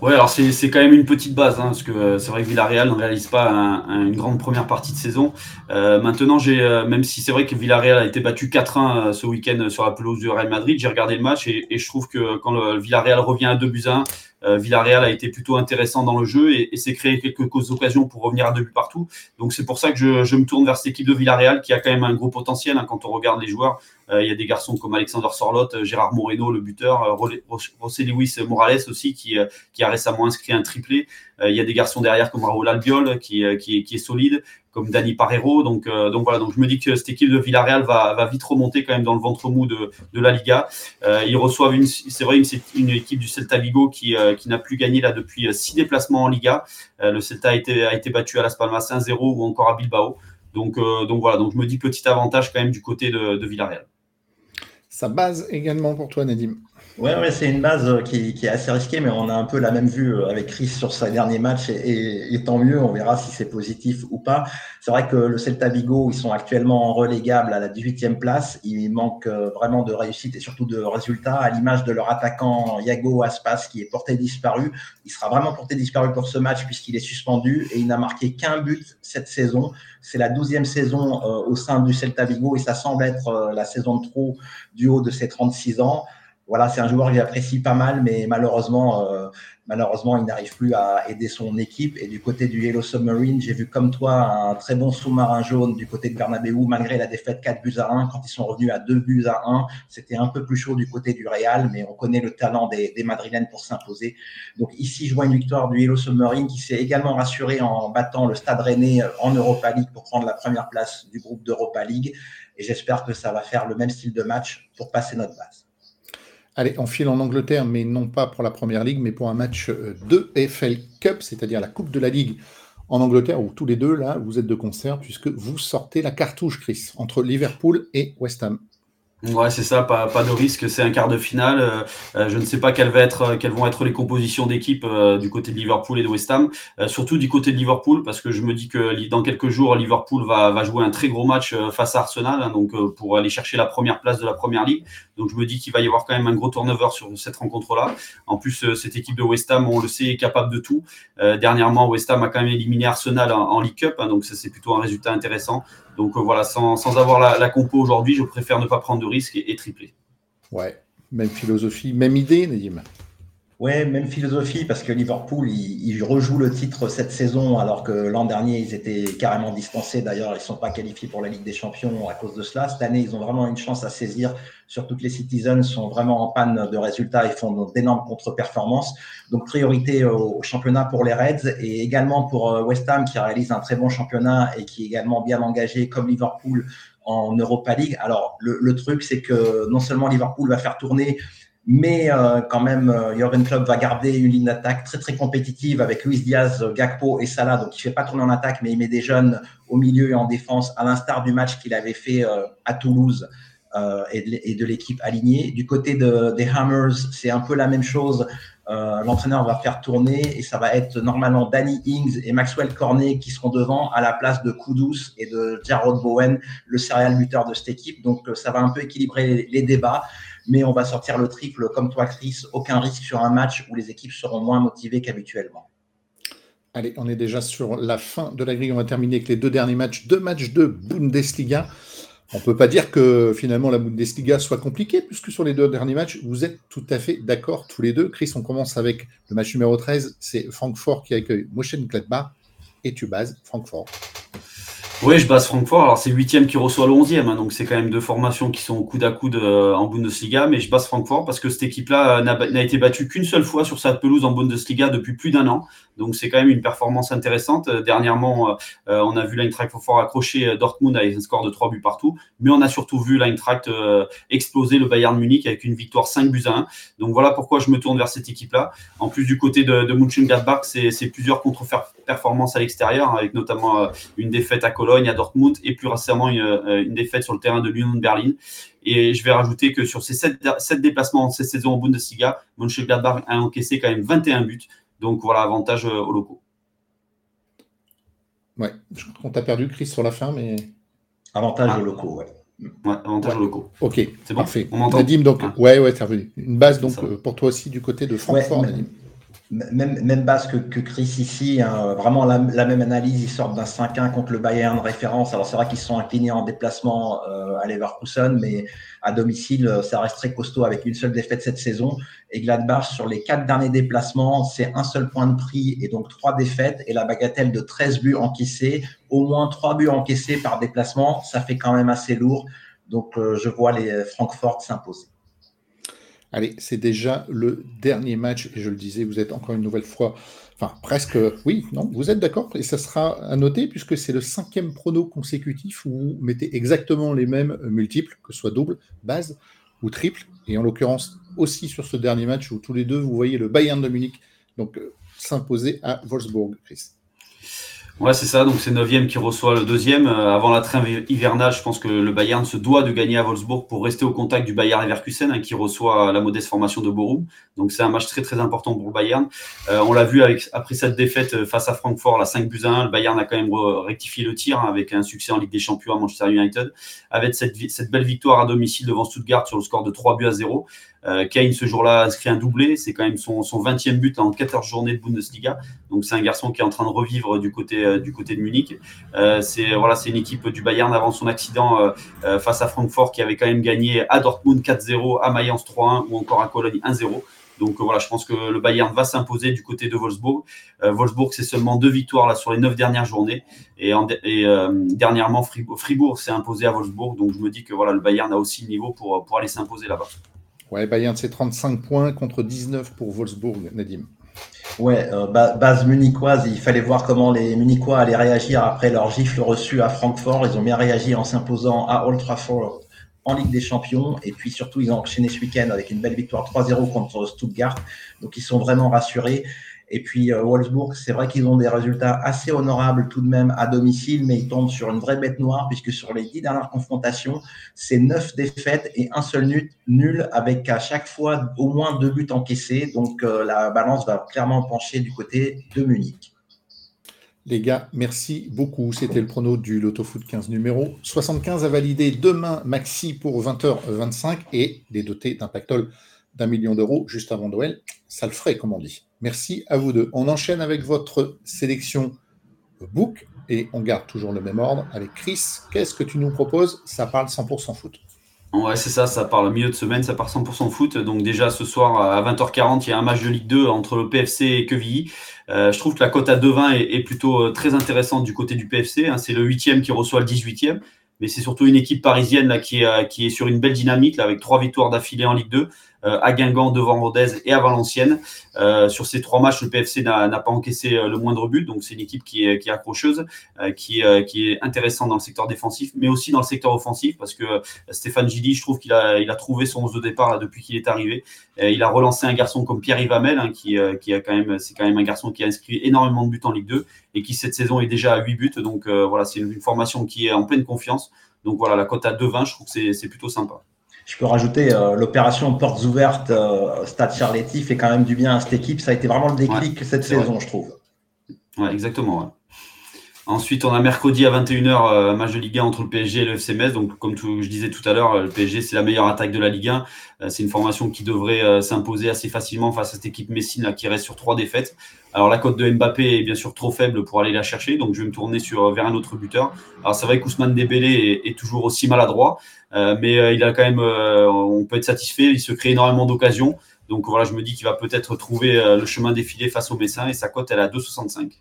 Ouais, alors c'est quand même une petite base, hein, parce que euh, c'est vrai que Villarreal ne réalise pas une grande première partie de saison. Euh, maintenant, j'ai euh, même si c'est vrai que Villarreal a été battu 4-1 ce week-end sur la pelouse du Real Madrid, j'ai regardé le match et, je trouve que quand le Villarreal revient à 2 buts à 1, euh, Villarreal a été plutôt intéressant dans le jeu et, s'est créé quelques occasions pour revenir à deux buts partout. Donc c'est pour ça que je, me tourne vers cette équipe de Villarreal qui a quand même un gros potentiel hein, quand on regarde les joueurs. Euh, il y a des garçons comme Alexander Sorlotte, euh, Gérard Moreno, le buteur, José Luis Morales aussi qui, qui a récemment inscrit un triplé. Il y a des garçons derrière comme Raúl Albiol qui, qui, qui est solide comme Dani Parero. Donc, euh, donc voilà, donc je me dis que cette équipe de Villarreal va, va vite remonter quand même dans le ventre mou de, de la Liga. Euh, ils reçoivent une, c'est vrai, une, une, équipe du Celta Vigo qui, euh, qui n'a plus gagné là depuis six déplacements en Liga. le Celta a été, a été battu à Las Palmas 1-0 ou encore à Bilbao. Donc, donc voilà, donc je me dis petit avantage quand même du côté de, de Villarreal. Ça base également pour toi, Nadim. Ouais, ouais c'est une base euh, qui, est assez risquée, mais on a un peu la même vue euh, avec Chris sur ses derniers matchs et, et, tant mieux, on verra si c'est positif ou pas. C'est vrai que le Celta Vigo, ils sont actuellement relégables à la 18e place. Il manque euh, vraiment de réussite et surtout de résultats, à l'image de leur attaquant Iago Aspas qui est porté disparu. Il sera vraiment porté disparu pour ce match puisqu'il est suspendu et il n'a marqué qu'un but cette saison. C'est la 12e saison au sein du Celta Vigo et ça semble être la saison de trop du haut de ses 36 ans voilà, c'est un joueur que j'apprécie pas mal, mais malheureusement, euh, malheureusement, il n'arrive plus à aider son équipe. Et du côté du Yellow Submarine, j'ai vu comme toi un très bon sous-marin jaune du côté de Bernabeu, malgré la défaite 4 buts à 1. Quand ils sont revenus à 2 buts à 1, c'était un peu plus chaud du côté du Real, mais on connaît le talent des, des Madrilènes pour s'imposer. Donc ici, je vois une victoire du Yellow Submarine qui s'est également rassuré en battant le Stade Rennais en Europa League pour prendre la première place du groupe d'Europa League. Et j'espère que ça va faire le même style de match pour passer notre base. Allez, on file en Angleterre, mais non pas pour la Première Ligue, mais pour un match euh, de FL Cup, c'est-à-dire la Coupe de la Ligue en Angleterre, où tous les deux, là, vous êtes de concert, puisque vous sortez la cartouche, Chris, entre Liverpool et West Ham. Ouais, c'est ça, pas, pas de risque. C'est un quart de finale. Euh, euh, je ne sais pas quelles, va être, quelles vont être les compositions d'équipe euh, du côté de Liverpool et de West Ham. surtout du côté de Liverpool, parce que je me dis que dans quelques jours, Liverpool va, va jouer un très gros match face à Arsenal, hein, donc pour aller chercher la première place de la première ligue. Donc je me dis qu'il va y avoir quand même un gros turnover sur cette rencontre-là. En plus, cette équipe de West Ham, on le sait, est capable de tout. dernièrement, West Ham a quand même éliminé Arsenal en, League Cup, hein, donc ça c'est plutôt un résultat intéressant. Donc euh, voilà, sans, avoir la, compo aujourd'hui, je préfère ne pas prendre de risques et, tripler. Ouais, même philosophie, même idée, Nadim. Ouais, même philosophie, parce que Liverpool, il, rejoue le titre cette saison, alors que l'an dernier, ils étaient carrément distancés. D'ailleurs, ils ne sont pas qualifiés pour la Ligue des Champions à cause de cela. Cette année, ils ont vraiment une chance à saisir. Surtout que les Citizens sont vraiment en panne de résultats et font d'énormes contre-performances. Donc, priorité au championnat pour les Reds et également pour euh, West Ham, qui réalise un très bon championnat et qui est également bien engagé, comme Liverpool, en Europa League. Alors, le truc, c'est que non seulement Liverpool va faire tourner mais euh, quand même, euh, Jurgen Klopp va garder une ligne d'attaque très très compétitive avec Luis Diaz, Gakpo et Salah. Donc il fait pas tourner en attaque, mais il met des jeunes au milieu et en défense, à l'instar du match qu'il avait fait euh, à Toulouse euh, et de, l'équipe alignée. Du côté de, des Hammers, c'est un peu la même chose. Euh, L'entraîneur va faire tourner et ça va être normalement Danny Ings et Maxwell Cornet qui seront devant à la place de Kudus et de Jarrod Bowen, le serial buteur de cette équipe. Donc ça va un peu équilibrer les débats mais on va sortir le triple comme toi, Chris. Aucun risque sur un match où les équipes seront moins motivées qu'habituellement. Allez, on est déjà sur la fin de la grille. On va terminer avec les deux derniers matchs. Deux matchs de Bundesliga. On ne peut pas dire que finalement la Bundesliga soit compliquée, puisque sur les deux derniers matchs, vous êtes tout à fait d'accord tous les deux. Chris, on commence avec le match numéro 13, c'est Francfort qui accueille Mönchengladbach, et tu bases Francfort. Oui, je base Francfort. Alors, c'est le huitième qui reçoit le onzième, hein, donc c'est quand même deux formations qui sont coude à coude euh, en Bundesliga. Mais je base Francfort parce que cette équipe-là n'a été battue qu'une seule fois sur sa pelouse en Bundesliga depuis plus d'un an. Donc, c'est quand même une performance intéressante. Euh, dernièrement, euh, on a vu l'Eintracht Francfort accrocher Dortmund avec un score de 3 buts partout. Mais on a surtout vu l'Eintracht exploser le Bayern Munich avec une victoire 5 buts à 1. Donc, voilà pourquoi je me tourne vers cette équipe-là. En plus, du côté de, de Mönchengladbach, c'est plusieurs contre-performances à l'extérieur, hein, avec notamment une défaite à Cologne à Dortmund et plus récemment euh, une, défaite sur le terrain de l'Union de Berlin. Et je vais rajouter que sur ces sept, déplacements cette saison en Bundesliga, Mönchengladbach a encaissé quand même 21 buts. Donc voilà, avantage euh, aux locaux. Ouais, je crois qu'on t'a perdu, Chris, sur la fin, mais. Avantage ah. aux locaux, ouais. Ouais, avantage aux locaux. Ok, c'est bon parfait. On m'entend. Nadim, donc, ah. ouais, ouais, t'es revenu. Une base donc euh, pour toi aussi du côté de Francfort, Nadim même, même base que, que Chris ici, hein, vraiment la, même analyse, ils sortent d'un 5-1 contre le Bayern référence. Alors c'est vrai qu'ils sont inclinés en déplacement euh, à Leverkusen, mais à domicile, euh, ça reste très costaud avec une seule défaite cette saison. Et Gladbach, sur les quatre derniers déplacements, c'est un seul point de prix et donc trois défaites et la bagatelle de 13 buts encaissés, au moins trois buts encaissés par déplacement, ça fait quand même assez lourd. Donc euh, je vois les Francfort s'imposer. Allez, c'est déjà le dernier match, et je le disais, vous êtes encore une nouvelle fois, enfin presque, oui, non, vous êtes d'accord, et ça sera à noter puisque c'est le cinquième prono consécutif où vous mettez exactement les mêmes multiples, que ce soit double, base ou triple, et en l'occurrence aussi sur ce dernier match où tous les deux, vous voyez le Bayern de Munich donc euh, s'imposer à Wolfsburg, Chris. Ouais, c'est ça. Donc, c'est 9 qui reçoit le deuxième. Euh, avant la trêve hivernale, je pense que le Bayern se doit de gagner à Wolfsburg pour rester au contact du Bayern Leverkusen, hein, qui reçoit la modeste formation de Borum. Donc, c'est un match très, très important pour le Bayern. Euh, on l'a vu après cette défaite euh, face à Francfort, la 5 buts 1, le Bayern a quand même rectifié le tir hein, avec un succès en Ligue des Champions à Manchester United. Avec cette, cette belle victoire à domicile devant Stuttgart sur le score de 3 buts à 0. Euh, Kane, ce jour-là, inscrit un doublé. C'est quand même son, son 20e but en 14 journées de Bundesliga. Donc, c'est un garçon qui est en train de revivre du côté, euh, du côté de Munich. Euh, c'est voilà, une équipe du Bayern avant son accident face à Francfort qui avait quand même gagné à Dortmund 4-0, à Mayence 3-1 ou encore à Cologne 1-0. Donc voilà, je pense que le Bayern va s'imposer du côté de Wolfsburg. Wolfsburg, c'est seulement deux victoires là sur les neuf dernières journées. Et, et dernièrement, Fribourg, Fribourg s'est imposé à Wolfsburg. Donc je me dis que voilà, le Bayern a aussi le niveau pour, pour aller s'imposer là-bas. Ouais, Bayern, c'est 35 points contre 19 pour Wolfsburg, Nadim. Ouais, euh, base munichoise, il fallait voir comment les Munichois allaient réagir après leur gifle reçu à Francfort. Ils ont bien réagi en s'imposant à Old Trafford en Ligue des Champions. Et puis surtout, ils ont enchaîné ce week-end avec une belle victoire 3-0 contre Stuttgart. Donc ils sont vraiment rassurés. Et puis euh, Wolfsburg, c'est vrai qu'ils ont des résultats assez honorables tout de même à domicile, mais ils tombent sur une vraie bête noire, puisque sur les dix dernières confrontations, c'est neuf défaites et un seul nul, avec à chaque fois au moins deux buts encaissés. Donc euh, la balance va clairement pencher du côté de Munich. Les gars, merci beaucoup. C'était le prono du Lotto Foot 15 numéro 75 à valider demain maxi pour 20h25 et des dotés d'un pactole d'un million d'euros juste avant Noël. Ça le ferait, comme on dit. Merci à vous deux. On enchaîne avec votre sélection book et on garde toujours le même ordre avec Chris. Qu'est-ce que tu nous proposes? Ça parle 100% foot. Ouais, c'est ça, ça parle milieu de semaine, ça part 100% foot. Donc déjà ce soir à 20h40, il y a un match de Ligue 2 entre le PFC et Quevilly. Euh, je trouve que la cote à 2,20 est, est, plutôt euh, très intéressante du côté du PFC. Hein. c'est le 8e qui reçoit le 18e. Mais c'est surtout une équipe parisienne là, qui, est, euh, qui est sur une belle dynamique avec trois victoires d'affilée en Ligue 2. Euh, à Guingamp, devant Rodez et à Valenciennes. Euh, sur ces trois matchs, le PFC n'a pas encaissé euh, le moindre but, donc c'est une équipe qui est, accrocheuse, qui, est intéressante dans le secteur défensif, mais aussi dans le secteur offensif, parce que Stéphane Gilly, je trouve qu'il a, trouvé son 11 de départ depuis qu'il est arrivé. il a relancé un garçon comme Pierre Ivamel, hein, qui, qui a quand même, c'est quand même un garçon qui a inscrit énormément de buts en Ligue 2 et qui cette saison est déjà à 8 buts. Donc voilà, c'est une, formation qui est en pleine confiance. Donc voilà, la cote à 2,20, je trouve que c'est plutôt sympa. Je peux rajouter euh, l'opération portes ouvertes euh, Stade Charletti fait quand même du bien à cette équipe. Ça a été vraiment le déclic cette saison, je trouve. Ouais, exactement. Ensuite, on a mercredi à 21h, euh, match de Ligue 1 entre le PSG et le FC Metz. Donc, comme je disais tout à l'heure, le PSG, c'est la meilleure attaque de la Ligue 1. Euh, c'est une formation qui devrait s'imposer assez facilement face à cette équipe Messine qui reste sur trois défaites. Alors, la cote de Mbappé est bien sûr trop faible pour aller la chercher. Donc, je vais me tourner sur, vers un autre buteur. Alors, c'est vrai qu'Ousmane Dembélé est, toujours aussi maladroit. Mais il a quand même, on peut être satisfait. Il se crée énormément d'occasions. Donc, voilà, je me dis qu'il va peut-être trouver le chemin défilé face au Messin. Et sa cote, elle est à 2,65.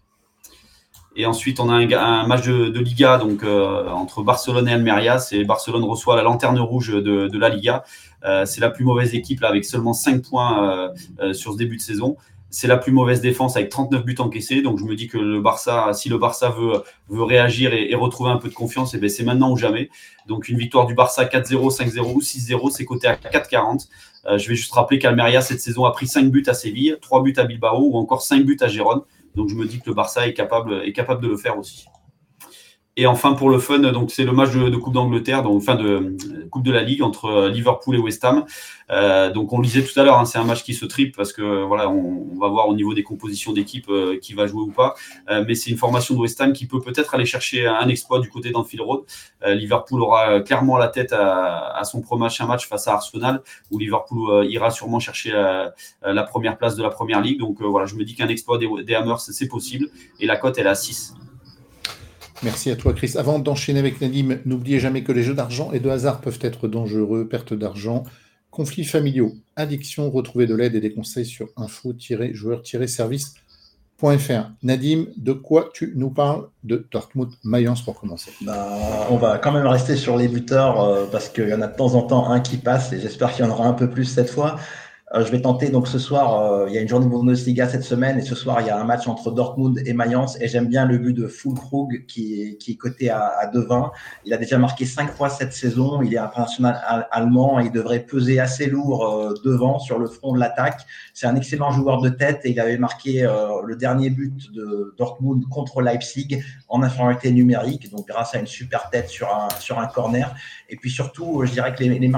Et ensuite, on a un, match de, Liga donc euh, entre Barcelone et Almeria. Et Barcelone reçoit la lanterne rouge de, la Liga. Euh, c'est la plus mauvaise équipe là, avec seulement 5 points euh, sur ce début de saison. C'est la plus mauvaise défense avec 39 buts encaissés. Donc je me dis que le Barça, si le Barça veut, veut réagir et, retrouver un peu de confiance, et eh ben, c'est maintenant ou jamais. Donc une victoire du Barça 4-0, 5-0 ou 6-0, c'est coté à 4-40. je vais juste rappeler qu'Almeria cette saison a pris 5 buts à Séville, 3 buts à Bilbao ou encore 5 buts à Gérone. Donc je me dis que le Barça est capable, est capable de le faire aussi. Et enfin, pour le fun, donc c'est le match de, Coupe d'Angleterre, donc fin de Coupe de la Ligue entre euh, Liverpool et West Ham. Euh, donc on le disait tout à l'heure, hein, c'est un match qui se tripe parce que voilà, on, va voir au niveau des compositions d'équipe euh, qui va jouer ou pas. mais c'est une formation de West Ham qui peut peut-être aller chercher un exploit du côté d'Anfield Road. Liverpool aura clairement la tête à, son prochain match face à Arsenal, où Liverpool ira sûrement chercher la première place de la première ligue. Donc voilà, je me dis qu'un exploit des, des Hammers, c'est possible. Et la cote, elle est à 6. Merci à toi, Chris. Avant d'enchaîner avec Nadim, n'oubliez jamais que les jeux d'argent et de hasard peuvent être dangereux. Perte d'argent, conflits familiaux, addiction. Retrouvez de l'aide et des conseils sur info-joueur-service.fr. Nadim, de quoi tu nous parles de Dortmund Mayence pour commencer? Bah, On va quand même rester sur les buteurs euh, parce qu'il y en a de temps en temps un qui passe et j'espère qu'il y en aura un peu plus cette fois. Euh, je vais tenter donc ce soir, euh, il y a une journée de Bundesliga cette semaine et ce soir il y a un match entre Dortmund et Mayence et j'aime bien le but de Fulkrug qui qui est coté à, à 2,20. Il a déjà marqué cinq fois cette saison, il est international allemand et il devrait peser assez lourd euh, devant sur le front de l'attaque. C'est un excellent joueur de tête et il avait marqué le dernier but de Dortmund contre Leipzig en infériorité numérique, donc grâce à une super tête sur un, sur un corner. Et puis surtout, je dirais que les, les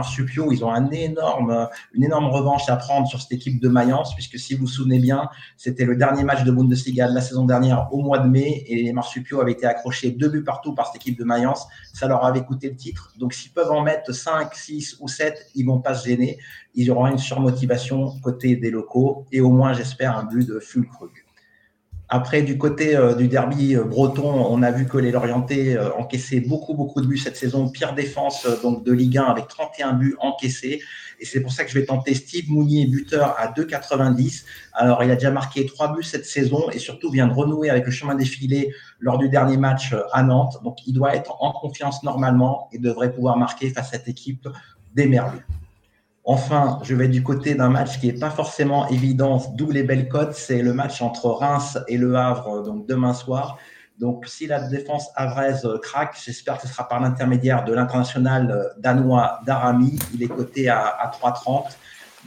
ils ont un énorme, une énorme revanche sur cette équipe de Mayence, puisque si vous vous souvenez bien, c'était le dernier match de Bundesliga de la saison dernière au mois de mai, et les marsupiaux avaient été accrochés deux buts partout par cette équipe de Mayence. Ça leur avait coûté le titre. Donc s'ils peuvent en mettre 5, 6 ou 7, ils vont pas se gêner. Ils auront une surmotivation côté des locaux, et au moins, j'espère, un but de Fulkrug. Après, du côté euh, du derby euh, breton, on a vu que les Lorientais euh, encaissaient beaucoup, beaucoup de buts cette saison. Pire défense donc de Ligue 1 avec 31 buts encaissés. Et c'est pour ça que je vais tenter Steve Mounier, buteur à 2,90. Alors, il a déjà marqué trois buts cette saison et surtout vient de renouer avec le chemin défilé lors du dernier match à Nantes. Donc, il doit être en confiance normalement et devrait pouvoir marquer face à cette équipe des Merlus. Enfin, je vais du côté d'un match qui n'est pas forcément évident, d'où les belles cotes. C'est le match entre Reims et Le Havre, donc demain soir. Donc, si la défense havraise craque, j'espère que ce sera par l'intermédiaire de l'international danois Darami. Il est coté à, 3,30.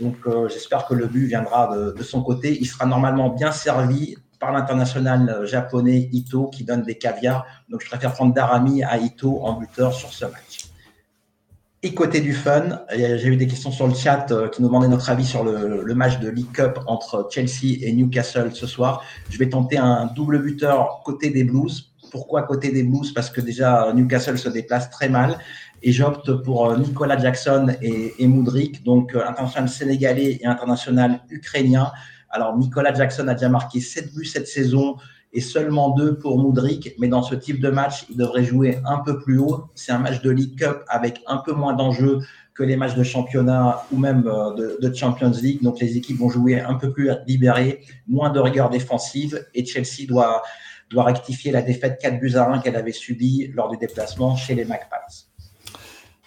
Donc, euh, j'espère que le but viendra de, son côté. Il sera normalement bien servi par l'international japonais Ito qui donne des caviars. Donc, je préfère prendre Darami à Ito en buteur sur ce match. Et côté du fun, j'ai eu des questions sur le chat euh, qui nous demandaient notre avis sur le, match de League Cup entre Chelsea et Newcastle ce soir. Je vais tenter un double buteur côté des Blues. Pourquoi côté des Blues? Parce que déjà Newcastle se déplace très mal et j'opte pour euh, Nicolas Jackson et, et Moudric, donc euh, international sénégalais et international ukrainien. Alors Nicolas Jackson a déjà marqué 7 buts cette saison et seulement deux pour Moudric. Mais dans ce type de match, il devrait jouer un peu plus haut. C'est un match de League Cup avec un peu moins d'enjeux que les matchs de championnat ou même euh, de, Champions League. Donc les équipes vont jouer un peu plus libérées, moins de rigueur défensive. Et Chelsea doit, doit rectifier la défaite 4 buts à 1 qu'elle avait subie lors du déplacement chez les Magpies.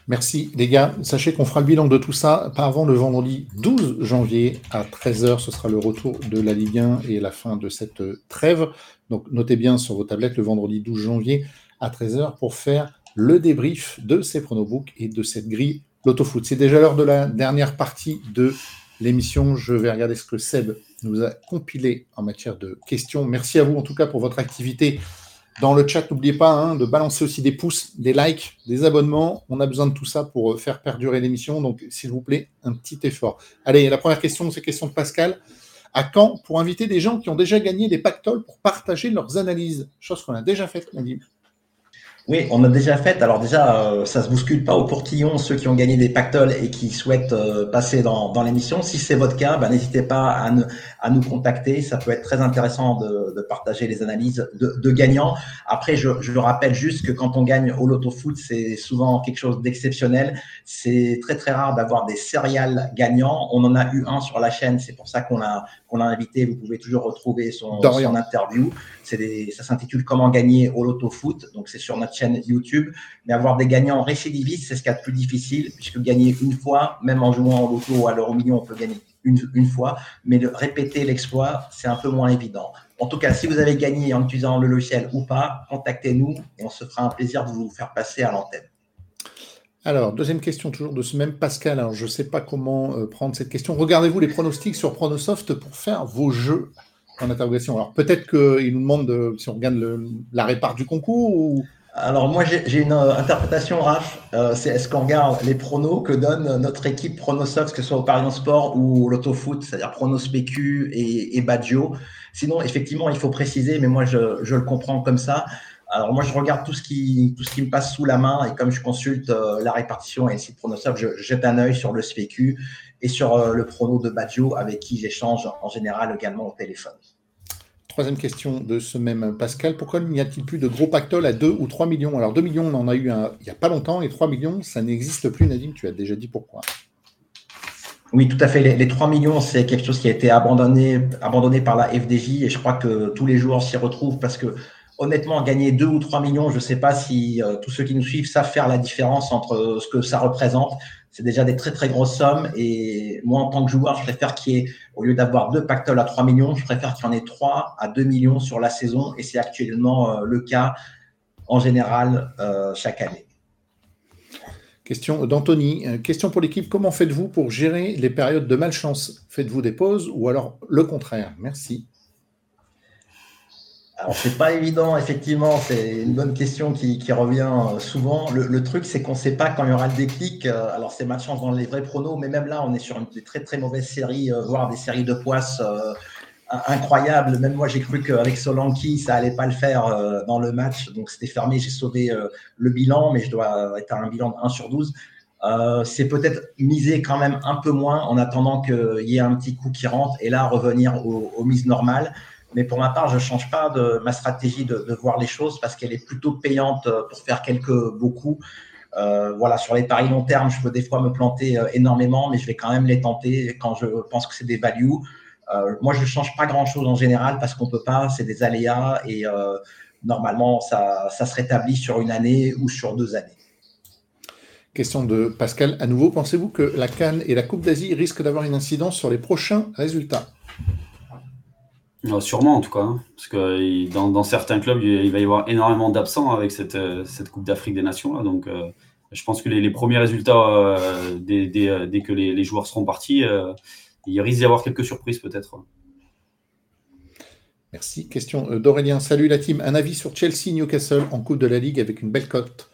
Merci les gars. Sachez qu'on fera le bilan de tout ça pas avant le vendredi 12 janvier à 13h. Ce sera le retour de la Ligue 1 et la fin de cette trêve. Donc notez bien sur vos tablettes le vendredi 12 janvier à 13h pour faire le débrief de ces pronobooks et de cette grille l'autofoot. C'est déjà l'heure de la dernière partie de l'émission. Je vais regarder ce que Seb nous a compilé en matière de questions. Merci à vous en tout cas pour votre activité dans le chat, n'oubliez pas hein, de balancer aussi des pouces, des likes, des abonnements. On a besoin de tout ça pour euh, faire perdurer l'émission. Donc, s'il vous plaît, un petit effort. Allez, la première question, c'est question de Pascal. À quand pour inviter des gens qui ont déjà gagné des pactoles pour partager leurs analyses Chose qu'on a déjà faite, Nadim. Oui, on a déjà fait. Alors déjà, euh, ça se bouscule pas au portillon ceux qui ont gagné des pactoles et qui souhaitent euh, passer dans, dans l'émission. Si c'est votre cas, ben, n'hésitez pas à, à, nous contacter. Ça peut être très intéressant de, de partager les analyses de, de gagnants. Après, je, je rappelle juste que quand on gagne au loto foot, c'est souvent quelque chose d'exceptionnel. C'est très très rare d'avoir des céréales gagnants. On en a eu un sur la chaîne. C'est pour ça qu'on a qu'on l'a invité. Vous pouvez toujours retrouver son, son interview. Ça s'intitule Comment gagner au loto foot. Donc c'est sur notre chaîne YouTube. Mais avoir des gagnants récidivistes, c'est ce qu'il y a de plus difficile, puisque gagner une fois, même en jouant au loto ou à l'euro million, on peut gagner une, fois. Mais répéter l'exploit, c'est un peu moins évident. En tout cas, si vous avez gagné en utilisant le logiciel ou pas, contactez-nous et on se fera un plaisir de vous faire passer à l'antenne. Alors, deuxième question, toujours de ce même Pascal. Alors, je ne sais pas comment euh, prendre cette question. Regardez-vous les pronostics sur Pronosoft pour faire vos jeux en interrogation. Alors, peut-être qu'il nous demande si on regarde la répart du concours ou. Alors, moi, j'ai une euh, interprétation, Raph. Euh, c'est est-ce qu'on regarde les pronos que donne notre équipe Pronosoft, que ce soit au Paris Sport ou l'Autofoot, c'est-à-dire PronosPQ et, et Baggio. Sinon, effectivement, il faut préciser, mais moi, je, le comprends comme ça. Alors moi, je regarde tout ce qui tout ce qui me passe sous la main et comme je consulte euh, la répartition et le site Pronosoft, je, jette un œil sur le SPQ et sur euh, le prono de Baggio avec qui j'échange en général également au téléphone. Troisième question de ce même Pascal. Pourquoi n'y a-t-il plus de gros pactoles à 2 ou 3 millions? Alors 2 millions, on en a eu un, il n'y a pas longtemps et 3 millions, ça n'existe plus, Nadim, tu as déjà dit pourquoi. Oui, tout à fait. Les, les 3 millions, c'est quelque chose qui a été abandonné, abandonné par la FDJ et je crois que tous les joueurs s'y retrouvent parce que honnêtement, gagner 2 ou 3 millions, je ne sais pas si euh, tous ceux qui nous suivent savent faire la différence entre euh, ce que ça représente. C'est déjà des très très grosses sommes. Et moi, en tant que joueur, je préfère qu'il y ait, au lieu d'avoir deux pactoles à 3 millions, je préfère qu'il y en ait 3 à 2 millions sur la saison. Et c'est actuellement euh, le cas en général chaque année. Question d'Anthony. Question pour l'équipe. Comment faites-vous pour gérer les périodes de malchance? Faites-vous des pauses ou alors le contraire? Merci. Alors, c'est pas évident, effectivement, c'est une bonne question qui, qui revient euh, souvent. Le, le truc, c'est qu'on ne sait pas quand il y aura le déclic. Euh, alors, c'est malchance dans les vrais pronos, mais même là, on est sur une très très mauvaise série, euh, voire des séries de poisses incroyables. Même moi, j'ai cru qu'avec Solanki, ça allait pas le faire dans le match. Donc, c'était fermé, j'ai sauvé le bilan, mais je dois être à un bilan de 1 sur 12. Euh, c'est peut-être miser quand même un peu moins en attendant qu'il y ait un petit coup qui rentre et là revenir aux, aux mises normales. Mais pour ma part, je ne change pas de ma stratégie de, voir les choses parce qu'elle est plutôt payante euh, pour faire quelques beaucoup. Euh, voilà, sur les paris long terme, je peux des fois me planter euh, énormément, mais je vais quand même les tenter quand je pense que c'est des values. Moi, je ne change pas grand-chose en général parce qu'on ne peut pas, c'est des aléas et normalement, ça, ça se rétablit sur une année ou sur deux années. Question de Pascal. À nouveau, pensez-vous que la Cannes et la Coupe d'Asie risquent d'avoir une incidence sur les prochains résultats? Sûrement en tout cas, hein. parce que dans, certains clubs, il va y avoir énormément d'absents avec cette, euh, Coupe d'Afrique des Nations. Là, donc euh, je pense que les, premiers résultats, euh, dès, que les, joueurs seront partis, il risque d'y avoir quelques surprises peut-être. Merci. Question d'Aurélien. Salut la team. Un avis sur Chelsea-Newcastle en Coupe de la Ligue avec une belle cote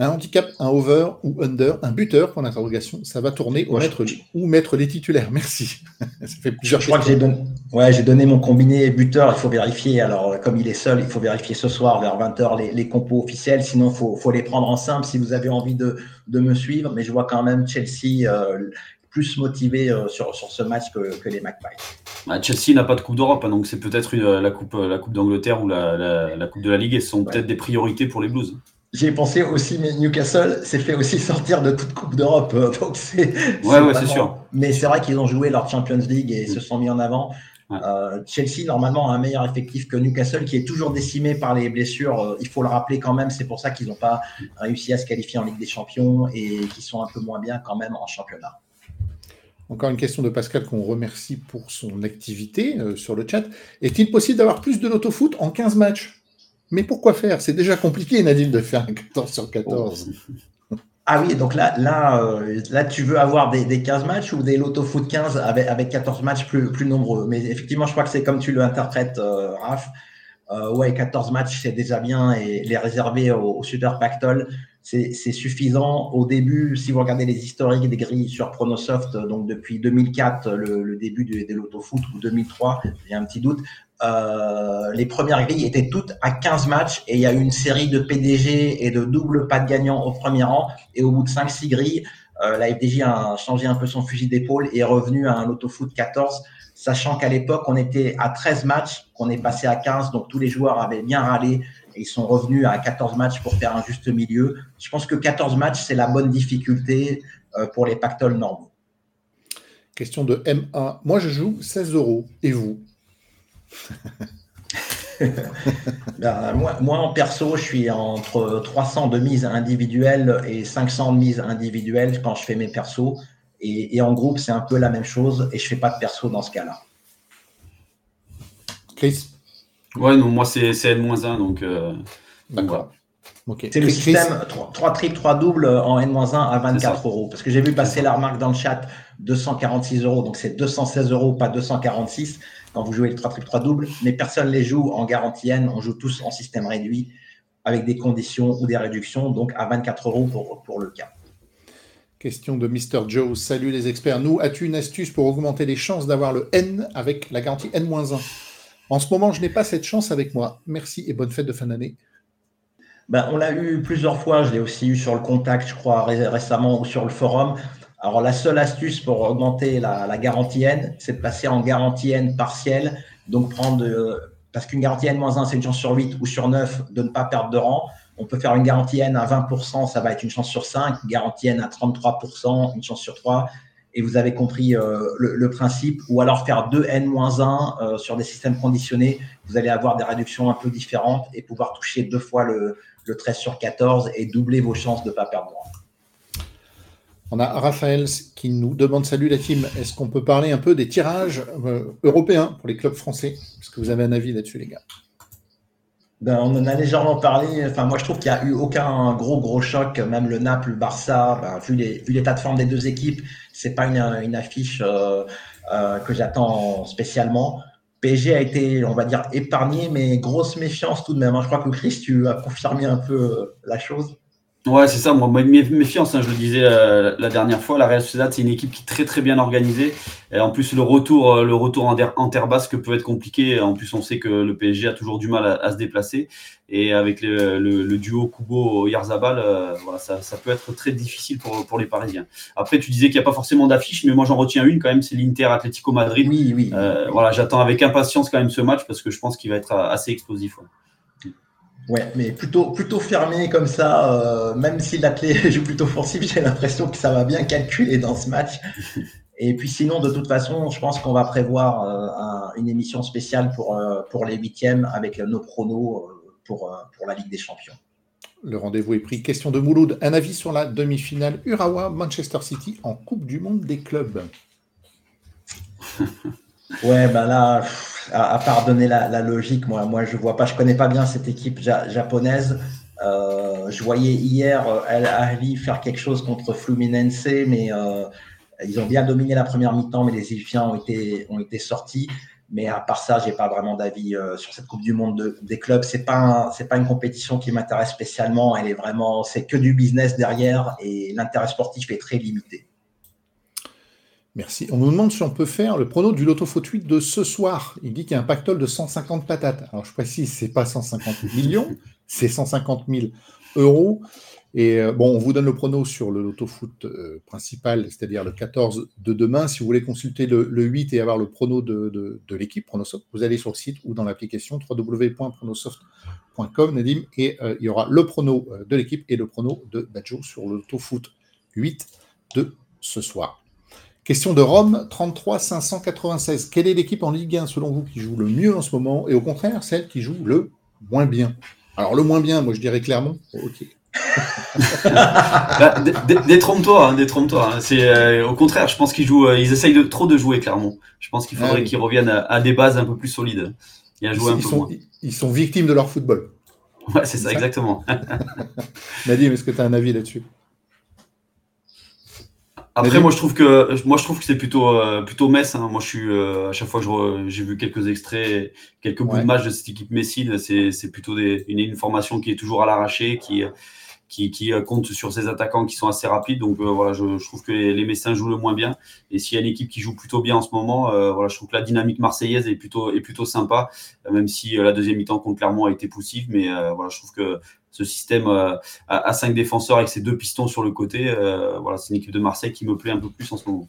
un handicap, un over ou under, un buteur, pour l'interrogation, ça va tourner ou, mettre, ou mettre les titulaires. Merci. ça fait plusieurs je crois que j'ai donné, ouais, donné mon combiné buteur, il faut vérifier. Alors, comme il est seul, il faut vérifier ce soir vers 20h les, les compos officiels. Sinon, il faut, faut, les prendre en simple si vous avez envie de, de me suivre. Mais je vois quand même Chelsea euh, plus motivé euh, sur, sur ce match que, que les Magpies. Bah, Chelsea n'a pas de Coupe d'Europe, hein, donc c'est peut-être la Coupe, la coupe d'Angleterre ou la, la, la, Coupe de la Ligue et ce sont ouais. peut-être des priorités pour les Blues. J'ai pensé aussi, mais Newcastle s'est fait aussi sortir de toute Coupe d'Europe. Euh, donc c'est. Ouais, ouais, c'est sûr. Mais c'est vrai qu'ils ont joué leur Champions League et se sont mis en avant. Ouais. Euh, Chelsea, normalement, a un meilleur effectif que Newcastle, qui est toujours décimé par les blessures. Euh, il faut le rappeler quand même. C'est pour ça qu'ils n'ont pas réussi à se qualifier en Ligue des Champions et qui sont un peu moins bien quand même en championnat. Encore une question de Pascal qu'on remercie pour son activité euh, sur le chat. Est-il possible d'avoir plus de l'autofoot en 15 matchs? Mais pourquoi faire? C'est déjà compliqué, Nadine, de faire un 14 sur 14. Ah oui, donc là, là, euh, là tu veux avoir des, des, 15 matchs ou des loto foot 15 avec, avec 14 matchs plus, nombreux? Mais effectivement, je crois que c'est comme tu l'interprètes, euh, Raph. Euh, ouais, 14 matchs, c'est déjà bien et les réserver au, au Pactol, c'est suffisant. Au début, si vous regardez les historiques des grilles sur Pronosoft, donc depuis 2004, le, début des de l'autofoot, ou 2003, il y a un petit doute, euh, les premières grilles étaient toutes à 15 matchs et il y a eu une série de PDG et de double pas de gagnants au premier rang. Et au bout de 5-6 grilles, euh, la FDJ a changé un peu son fusil d'épaule et est revenu à un autofoot 14, sachant qu'à l'époque, on était à 13 matchs, qu'on est passé à 15, donc tous les joueurs avaient bien râlé et ils sont revenus à 14 matchs pour faire un juste milieu. Je pense que 14 matchs, c'est la bonne difficulté euh, pour les pactoles normaux. Question de MA. Moi, je joue 16 euros. Et vous? ben, moi, en perso, je suis entre 300 de mise individuelle et 500 de mise individuelle quand je fais mes persos. Et, en groupe, c'est un peu la même chose et je fais pas de perso dans ce cas-là. Chris? Ouais, non, moi, c'est N-1, donc. Euh, D'accord. C'est le système 3, triples, 3 doubles en N-1 à 24 euros. Parce que j'ai vu passer la remarque dans le chat 246 euros. Donc c'est 216 euros, pas 246 quand vous jouez le 3 triples, 3 doubles. Mais personne ne les joue en garantie N. On joue tous en système réduit avec des conditions ou des réductions. Donc à 24 euros pour, pour le cas. Question de Mr. Joe. Salut les experts. Nous, as-tu une astuce pour augmenter les chances d'avoir le N avec la garantie N-1 En ce moment, je n'ai pas cette chance avec moi. Merci et bonne fête de fin d'année. Ben, on l'a eu plusieurs fois, je l'ai aussi eu sur le contact, je crois, récemment ou sur le forum. Alors, la seule astuce pour augmenter la, garantie N, c'est de passer en garantie N partielle. Donc, prendre, parce qu'une garantie N-1, c'est une chance sur 8 ou sur 9 de ne pas perdre de rang. On peut faire une garantie N à 20%, ça va être une chance sur 5. Une garantie N à 33%, une chance sur 3. Et vous avez compris euh, le, principe. Ou alors faire 2 N-1 euh, sur des systèmes conditionnés. Vous allez avoir des réductions un peu différentes et pouvoir toucher deux fois le, le 13 sur 14 et doubler vos chances de ne pas perdre. On a Raphaël qui nous demande Salut la team, est-ce qu'on peut parler un peu des tirages euh, européens pour les clubs français? Est-ce que vous avez un avis là-dessus, les gars? Ben, on en a légèrement parlé. Enfin, moi, je trouve qu'il n'y a eu aucun gros, gros choc. Même le Naples, le Barça, ben, vu, l'état de forme des deux équipes, c'est pas une, affiche euh, euh, que j'attends spécialement. PSG a été, on va dire, épargné, mais grosse méfiance tout de même. Hein. Je crois que Chris, tu as confirmé un peu la chose. Ouais, c'est ça. Moi, méfiance, hein, je le disais euh, la dernière fois. La Real Sociedad, c'est une équipe qui est très très bien organisée. Et en plus, le retour, euh, le retour en, en, terre basque peut être compliqué. En plus, on sait que le PSG a toujours du mal à, se déplacer. Et avec le, duo Kubo-Yarzabal, euh, voilà, ça, peut être très difficile pour, pour les Parisiens. Après, tu disais qu'il n'y a pas forcément d'affiche, mais moi j'en retiens une quand même, c'est l'Inter Atlético Madrid. Oui, oui. voilà, j'attends avec impatience quand même ce match parce que je pense qu'il va être assez explosif. Ouais, mais plutôt, plutôt fermé comme ça, euh, même si l'athlète joue plutôt offensif, j'ai l'impression que ça va bien calculer dans ce match. Et puis sinon, de toute façon, je pense qu'on va prévoir euh, une émission spéciale pour, euh, pour les huitièmes avec nos pronos pour, pour la Ligue des Champions. Le rendez-vous est pris. Question de Mouloud. Un avis sur la demi-finale Urawa-Manchester City en Coupe du Monde des clubs? Ouais, ben là, à, part donner la, logique, moi, moi, je vois pas, je connais pas bien cette équipe japonaise. Euh, je voyais hier euh, Al Ahly faire quelque chose contre Fluminense, mais euh, ils ont bien dominé la première mi-temps, mais les Égyptiens ont été, ont été sortis. Mais à part ça, j'ai pas vraiment d'avis sur cette Coupe du Monde des clubs. C'est pas pas une compétition qui m'intéresse spécialement. Elle est vraiment, c'est que du business derrière et l'intérêt sportif est très limité. Merci. On nous demande si on peut faire le prono du Loto Foot 8 de ce soir. Il dit qu'il y a un pactole de 150 patates. Alors je précise, c'est pas 150 millions, c'est 150 000 euros. Et euh, bon, on vous donne le prono sur le Loto Foot euh, principal, c'est-à-dire le 14 de demain. Si vous voulez consulter le, 8 et avoir le prono de, l'équipe Pronosoft, vous allez sur le site ou dans l'application www.pronosoft.com, Nadim, et euh, il y aura le prono de l'équipe et le prono de Badjo sur le Loto Foot 8 de ce soir. Question de Rome, 33 596. Quelle est l'équipe en Ligue 1 selon vous qui joue le mieux en ce moment? Et au contraire celle qui joue le moins bien? Alors le moins bien, moi je dirais clairement, ok. bah, détrompe-toi, hein, détrompe-toi. Hein. C'est euh, au contraire, je pense qu'ils jouent, euh, ils essayent de trop de jouer clairement. Je pense qu'il faudrait ah qu'ils reviennent à, des bases un peu plus solides et à jouer ils, un peu sont, Ils sont victimes de leur football. Ouais, c'est ça, exactement. Nadim, est-ce que tu as un avis là-dessus? Après, moi je trouve que moi je trouve que c'est plutôt euh, plutôt Metz. Hein. Moi, je suis euh, à chaque fois que j'ai vu quelques extraits, quelques bouts de match de cette équipe Messine, c'est plutôt des, une, une, formation qui est toujours à l'arraché, qui qui, qui compte sur ses attaquants qui sont assez rapides. Donc voilà, je, trouve que les, les, Messins jouent le moins bien. Et s'il y a une équipe qui joue plutôt bien en ce moment, voilà, je trouve que la dynamique marseillaise est plutôt, est plutôt sympa, même si la deuxième mi-temps contre Clermont a été poussive. Mais voilà, je trouve que ce système à, cinq défenseurs avec ses deux pistons sur le côté, voilà, c'est une équipe de Marseille qui me plaît un peu plus en ce moment.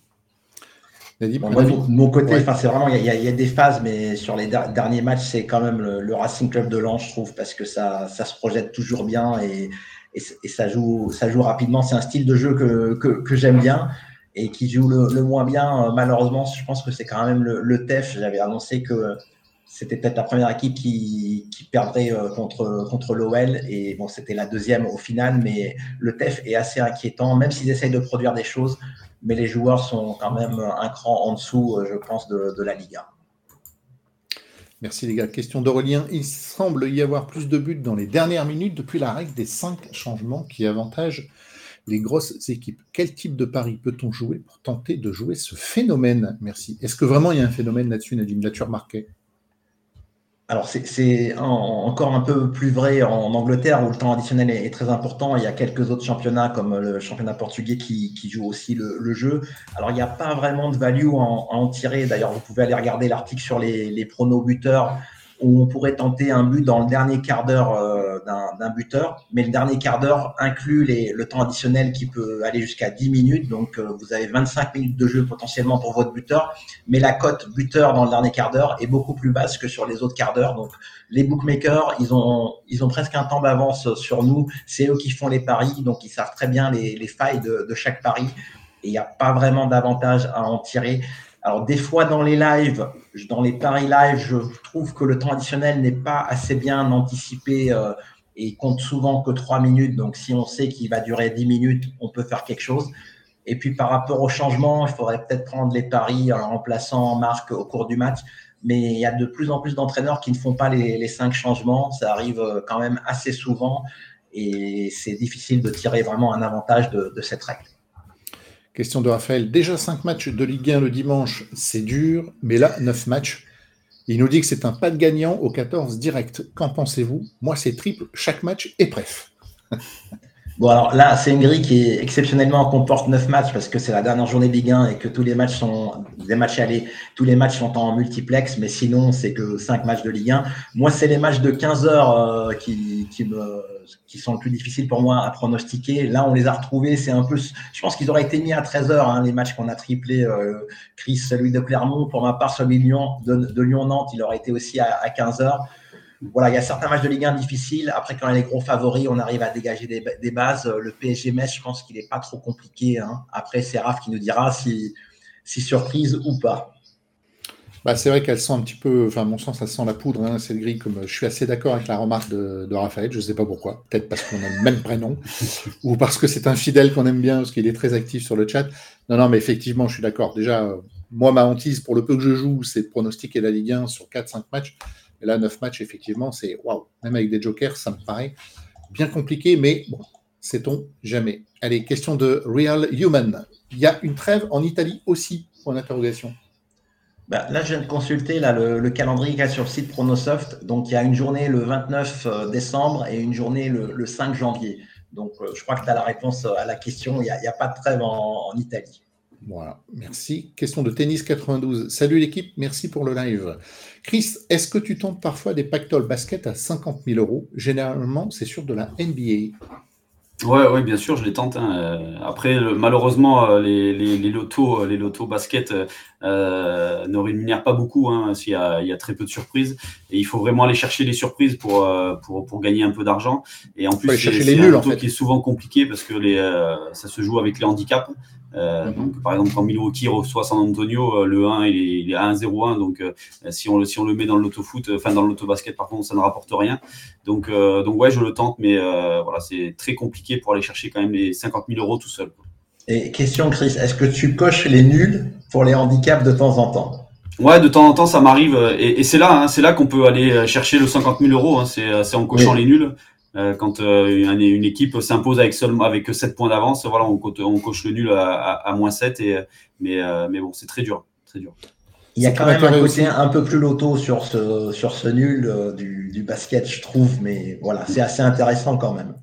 de mon côté, c'est vraiment, il y, a des phases, mais sur les derniers matchs, c'est quand même le, Racing Club de Lens, je trouve, parce que ça, ça se projette toujours bien et, et, ça, joue, ça joue rapidement. C'est un style de jeu que, que, j'aime bien et qui joue le, moins bien. Malheureusement, je pense que c'est quand même le, le TEF. J'avais annoncé que c'était peut-être la première équipe qui, perdrait euh, contre, contre l'OL. Et bon, c'était la deuxième au final, mais le TEF est assez inquiétant, même s'ils essayent de produire des choses. Mais les joueurs sont quand même un cran en dessous, euh, je pense, de, la Liga. Merci les gars. Question d'Aurélien. Il semble y avoir plus de buts dans les dernières minutes depuis la règle des cinq changements qui avantagent les grosses équipes. Quel type de pari peut-on jouer pour tenter de jouer ce phénomène? Merci. Est-ce que vraiment il y a un phénomène là-dessus, Nadim? Nature marqué alors, c'est encore un peu plus vrai en Angleterre où le temps additionnel est, très important. Il y a quelques autres championnats comme le championnat portugais qui, jouent aussi le, jeu. Alors, il n'y a pas vraiment de value à en, tirer. D'ailleurs, vous pouvez aller regarder l'article sur les, les pronos buteurs où on pourrait tenter un but dans le dernier quart d'heure euh, d'un buteur, mais le dernier quart d'heure inclut les, le temps additionnel qui peut aller jusqu'à 10 minutes, donc euh, vous avez 25 minutes de jeu potentiellement pour votre buteur, mais la cote buteur dans le dernier quart d'heure est beaucoup plus basse que sur les autres quarts d'heure, donc les bookmakers, ils ont, ils ont presque un temps d'avance sur nous, c'est eux qui font les paris, donc ils savent très bien les, les failles de, de chaque pari, et il n'y a pas vraiment d'avantage à en tirer. Alors, des fois, dans les lives, dans les paris live, je trouve que le temps additionnel n'est pas assez bien anticipé euh, et compte souvent que 3 minutes. Donc, si on sait qu'il va durer 10 minutes, on peut faire quelque chose. Et puis, par rapport au changement, il faudrait peut-être prendre les paris en remplaçant Marc au cours du match. Mais il y a de plus en plus d'entraîneurs qui ne font pas les, les cinq changements. Ça arrive euh, quand même assez souvent et c'est difficile de tirer vraiment un avantage de, de cette règle. Question de Raphaël. Déjà 5 matchs de Ligue 1 le dimanche, c'est dur, mais là, 9 matchs. Il nous dit que c'est un pas de gagnant au 14 direct. Qu'en pensez-vous? Moi, c'est triple chaque match et bref. Bon, alors là, c'est une grille qui est exceptionnellement comporte 9 matchs parce que c'est la dernière journée de Ligue 1 et que tous les matchs sont des matchs allés, tous les matchs sont en multiplex, mais sinon, c'est que 5 matchs de Ligue 1. Moi, c'est les matchs de 15 heures euh, qui, qui, me, qui sont le plus difficiles pour moi à pronostiquer. Là, on les a retrouvés. C'est un peu, je pense qu'ils auraient été mis à 13 heures, hein, les matchs qu'on a triplés. Euh, Chris, celui de Clermont, pour ma part, celui de Lyon, de, Lyon-Nantes, il aurait été aussi à, à 15 heures voilà, il y a certains matchs de Ligue 1 difficiles. Après, quand il y a les gros favoris, on arrive à dégager des, bases. Le PSG Metz, je pense qu'il n'est pas trop compliqué. Hein. Après, c'est Raph qui nous dira si, surprise ou pas. Bah, c'est vrai qu'elles sent un petit peu, enfin, mon sens, ça sent la poudre, hein, cette grille. Comme je suis assez d'accord avec la remarque de, Raphaël, je ne sais pas pourquoi. Peut-être parce qu'on a le même prénom, ou parce que c'est un fidèle qu'on aime bien, parce qu'il est très actif sur le chat. Non, non, mais effectivement, je suis d'accord. Déjà, moi, ma hantise, pour le peu que je joue, c'est de pronostiquer la Ligue 1 sur 4-5 matchs. Et là, 9 matchs, effectivement, c'est waouh. Même avec des jokers, ça me paraît bien compliqué, mais bon, sait-on jamais. Allez, question de Real Human. Il y a une trêve en Italie aussi, point d'interrogation. Bah, là, je viens de consulter là, le, calendrier qu'il y a sur le site Pronosoft. Donc, il y a une journée le 29 euh, décembre et une journée le, 5 janvier. Donc, euh, je crois que tu as la réponse à la question. Il n'y a, pas de trêve en Italie. Voilà, merci. Question de tennis 92. Salut l'équipe, merci pour le live. Chris, est-ce que tu tentes parfois des pactoles basket à 50 000 euros? Généralement, c'est sur de la NBA. Ouais, ouais, bien sûr, je les tente. Hein. Euh, après, malheureusement, euh, les, les, les, lotos, euh, les lotos basket euh, ne rémunèrent pas beaucoup. Hein, s'il y, a, il y a très peu de surprises. Et il faut vraiment aller chercher les surprises pour, pour, pour gagner un peu d'argent. Et en plus, c'est, un loto qui est souvent compliqué parce que les, ça se joue avec les handicaps. Euh, mhm. donc, par exemple, quand Milwaukee reçoit San Antonio, euh, le 1 il est, à 1-0-1. Donc, euh, si, on, si on le met dans le loto-foot, enfin dans le loto-basket, par contre, ça ne rapporte rien. Donc, donc ouais, je le tente, mais voilà, c'est très compliqué pour aller chercher quand même les 50 000 euros tout seul. Et question, Chris, est-ce que tu coches les nuls pour les handicaps de temps en temps? Ouais, de temps en temps, ça m'arrive. Et, c'est là, hein, c'est là qu'on peut aller chercher le 50 000 euros. Hein, c'est en cochant les nuls. Euh, quand euh, une, équipe s'impose avec seulement avec 7 points d'avance, voilà, on, on, coche le nul à, moins 7. Et, mais, euh, mais bon, c'est très dur, très dur. Il y a quand même un côté un peu plus loto sur ce, sur ce nul du, du, basket, je trouve, mais voilà, c'est assez intéressant quand même.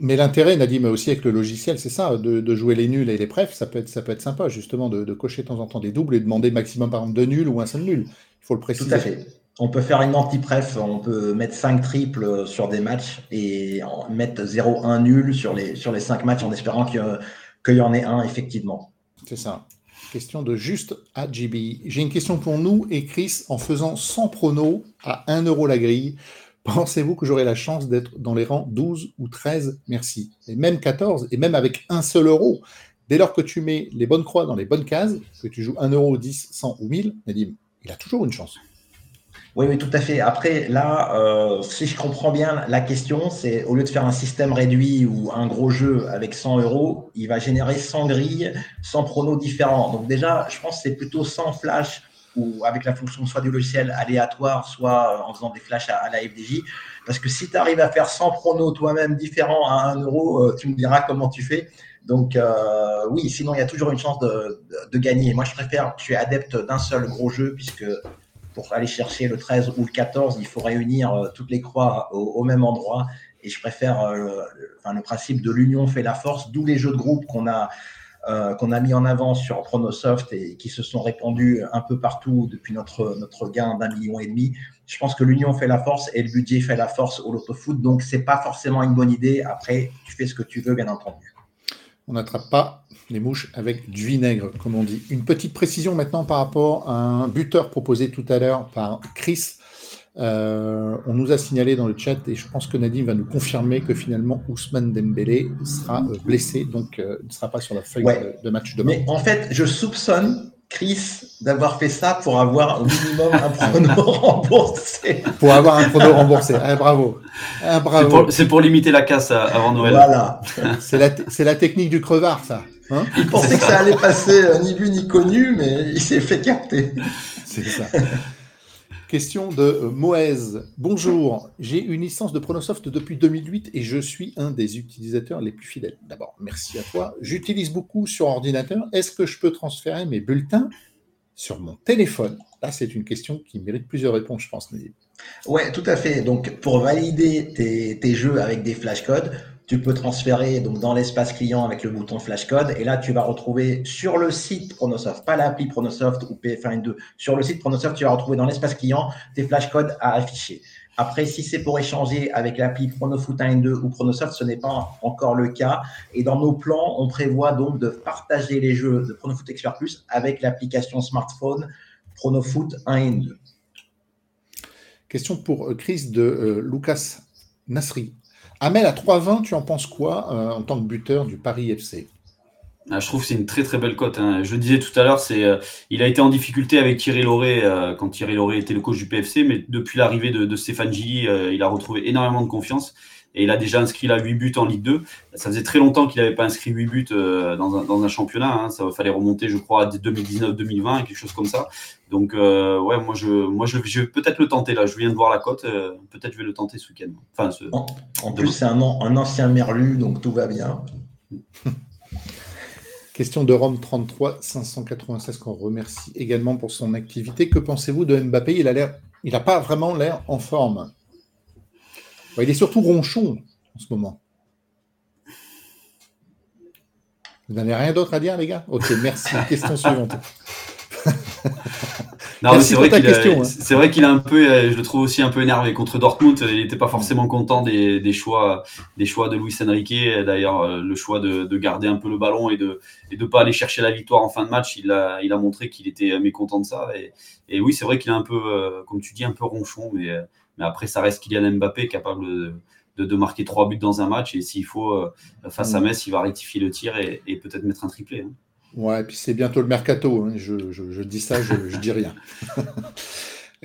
Mais l'intérêt, Nadim, aussi avec le logiciel, c'est ça, de, jouer les nuls et les prefs, ça peut être, ça peut être sympa, justement, de, cocher de temps en temps des doubles et demander maximum, par exemple, deux nuls ou un seul nul. Il faut le préciser. Tout à fait. On peut faire une anti-pref, on peut mettre 5 triples sur des matchs et mettre 0-1 nul sur les, sur les 5 matchs en espérant qu'il y en ait un, effectivement. C'est ça. Question de juste AGB. J'ai une question pour nous et Chris. En faisant 100 pronos à 1 euro la grille, Pensez-vous que j'aurai la chance d'être dans les rangs 12 ou 13 Merci. Et même 14, et même avec un seul euro. Dès lors que tu mets les bonnes croix dans les bonnes cases, que tu joues 1 euro, 10, 100 ou 1000, Nadim, il a toujours une chance. Oui, oui, tout à fait. Après, là, euh, si je comprends bien la question, c'est au lieu de faire un système réduit ou un gros jeu avec 100 euros, il va générer 100 grilles, 100 pronos différents. Donc déjà, je pense que c'est plutôt 100 flash ou avec la fonction soit du logiciel aléatoire, soit en faisant des flashs à, la FDJ. Parce que si tu arrives à faire 100 pronos toi-même différents à 1 euro, euh, tu me diras comment tu fais. Donc euh, oui, sinon il y a toujours une chance de, gagner. Moi je préfère, je suis adepte d'un seul gros jeu puisque pour aller chercher le 13 ou le 14, il faut réunir euh, toutes les croix au, même endroit. Et je préfère le principe de l'union fait la force, d'où les jeux de groupe qu'on a euh, qu'on a mis en avant sur Pronosoft et qui se sont répandus un peu partout depuis notre, notre gain d'un million et demi. Je pense que l'union fait la force et le budget fait la force au loto foot. Donc, c'est pas forcément une bonne idée. Après, tu fais ce que tu veux, bien entendu. On n'attrape pas les mouches avec du vinaigre, comme on dit. Une petite précision maintenant par rapport à un buteur proposé tout à l'heure par Chris. Euh, on nous a signalé dans le chat, et je pense que Nadim va nous confirmer que finalement Ousmane Dembélé sera euh, blessé, donc euh, ne sera pas sur la feuille de, match demain. Mais en fait, je soupçonne Chris d'avoir fait ça pour avoir au minimum un prono remboursé. Pour avoir un prono remboursé. Ah, bravo. Ah, bravo. C'est pour, limiter la casse avant Noël. Voilà. C'est la, la, technique du crevard, ça. Hein il pensait que ça allait passer ni vu ni connu, mais il s'est fait capter. C'est ça. Question de euh, Moez. Bonjour, j'ai une licence de Pronosoft depuis 2008 et je suis un des utilisateurs les plus fidèles. D'abord, merci à toi. J'utilise beaucoup sur ordinateur. Est-ce que je peux transférer mes bulletins sur mon téléphone? Là, c'est une question qui mérite plusieurs réponses, je pense. Oui, tout à fait. Donc, pour valider tes, tes jeux avec des flashcodes, tu peux transférer donc dans l'espace client avec le bouton flashcode et là tu vas retrouver sur le site Pronosoft, pas l'appli Pronosoft ou PF1 sur le site Pronosoft, tu vas retrouver dans l'espace client tes flashcodes à afficher. Après, si c'est pour échanger avec l'appli Pronofoot 1 2 ou Pronosoft, ce n'est pas encore le cas. Et dans nos plans, on prévoit donc de partager les jeux de Pronofoot Expert Plus avec l'application smartphone Pronofoot 1 et 2. Question pour euh, Chris de euh, Lucas Nasri. Amel, à 3,20, tu en penses quoi euh, en tant que buteur du Paris FC ah, je trouve que c'est une très très belle cote. Hein. Je disais tout à l'heure, c'est, euh, il a été en difficulté avec Thierry Lauré euh, quand Thierry Lauré était le coach du PFC, mais depuis l'arrivée de, Stéphane Gilly, il a retrouvé énormément de confiance et il a déjà inscrit là 8 buts en Ligue 2. Ça faisait très longtemps qu'il n'avait pas inscrit 8 buts euh, dans, un, championnat. Hein. Ça fallait remonter, je crois, à 2019-2020, quelque chose comme ça. Donc, euh, ouais, moi, je, moi, je, vais peut-être le tenter là. Je viens de voir la cote. Euh, peut-être je vais le tenter ce week-end. Enfin, en, plus, c'est un, un ancien merlu, donc tout va bien. Question de Rome 33 596 qu'on remercie également pour son activité. Que pensez-vous de Mbappé? Il a l'air, il n'a pas vraiment l'air en forme il est surtout ronchon en ce moment. Vous n'avez rien d'autre à dire, les gars? Ok, merci. Question suivante. non, c'est vrai qu'il a, un peu, euh, je le trouve aussi un peu énervé contre Dortmund. Il n'était pas forcément content des, choix, des choix de Luis Enrique. D'ailleurs, euh, le choix de, garder un peu le ballon et de et de pas aller chercher la victoire en fin de match, il a, il a montré qu'il était mécontent de ça. Et, et oui, c'est vrai qu'il est un peu, euh, comme tu dis, un peu ronchon, mais mais après, ça reste Kylian Mbappé capable de, de, marquer trois buts dans un match. Et s'il faut, euh, face à mm. Metz, il va rectifier le tir et, peut-être mettre un triplé. Hein. Ouais, et puis c'est bientôt le mercato. Hein. Je, je, dis ça, je, je dis rien.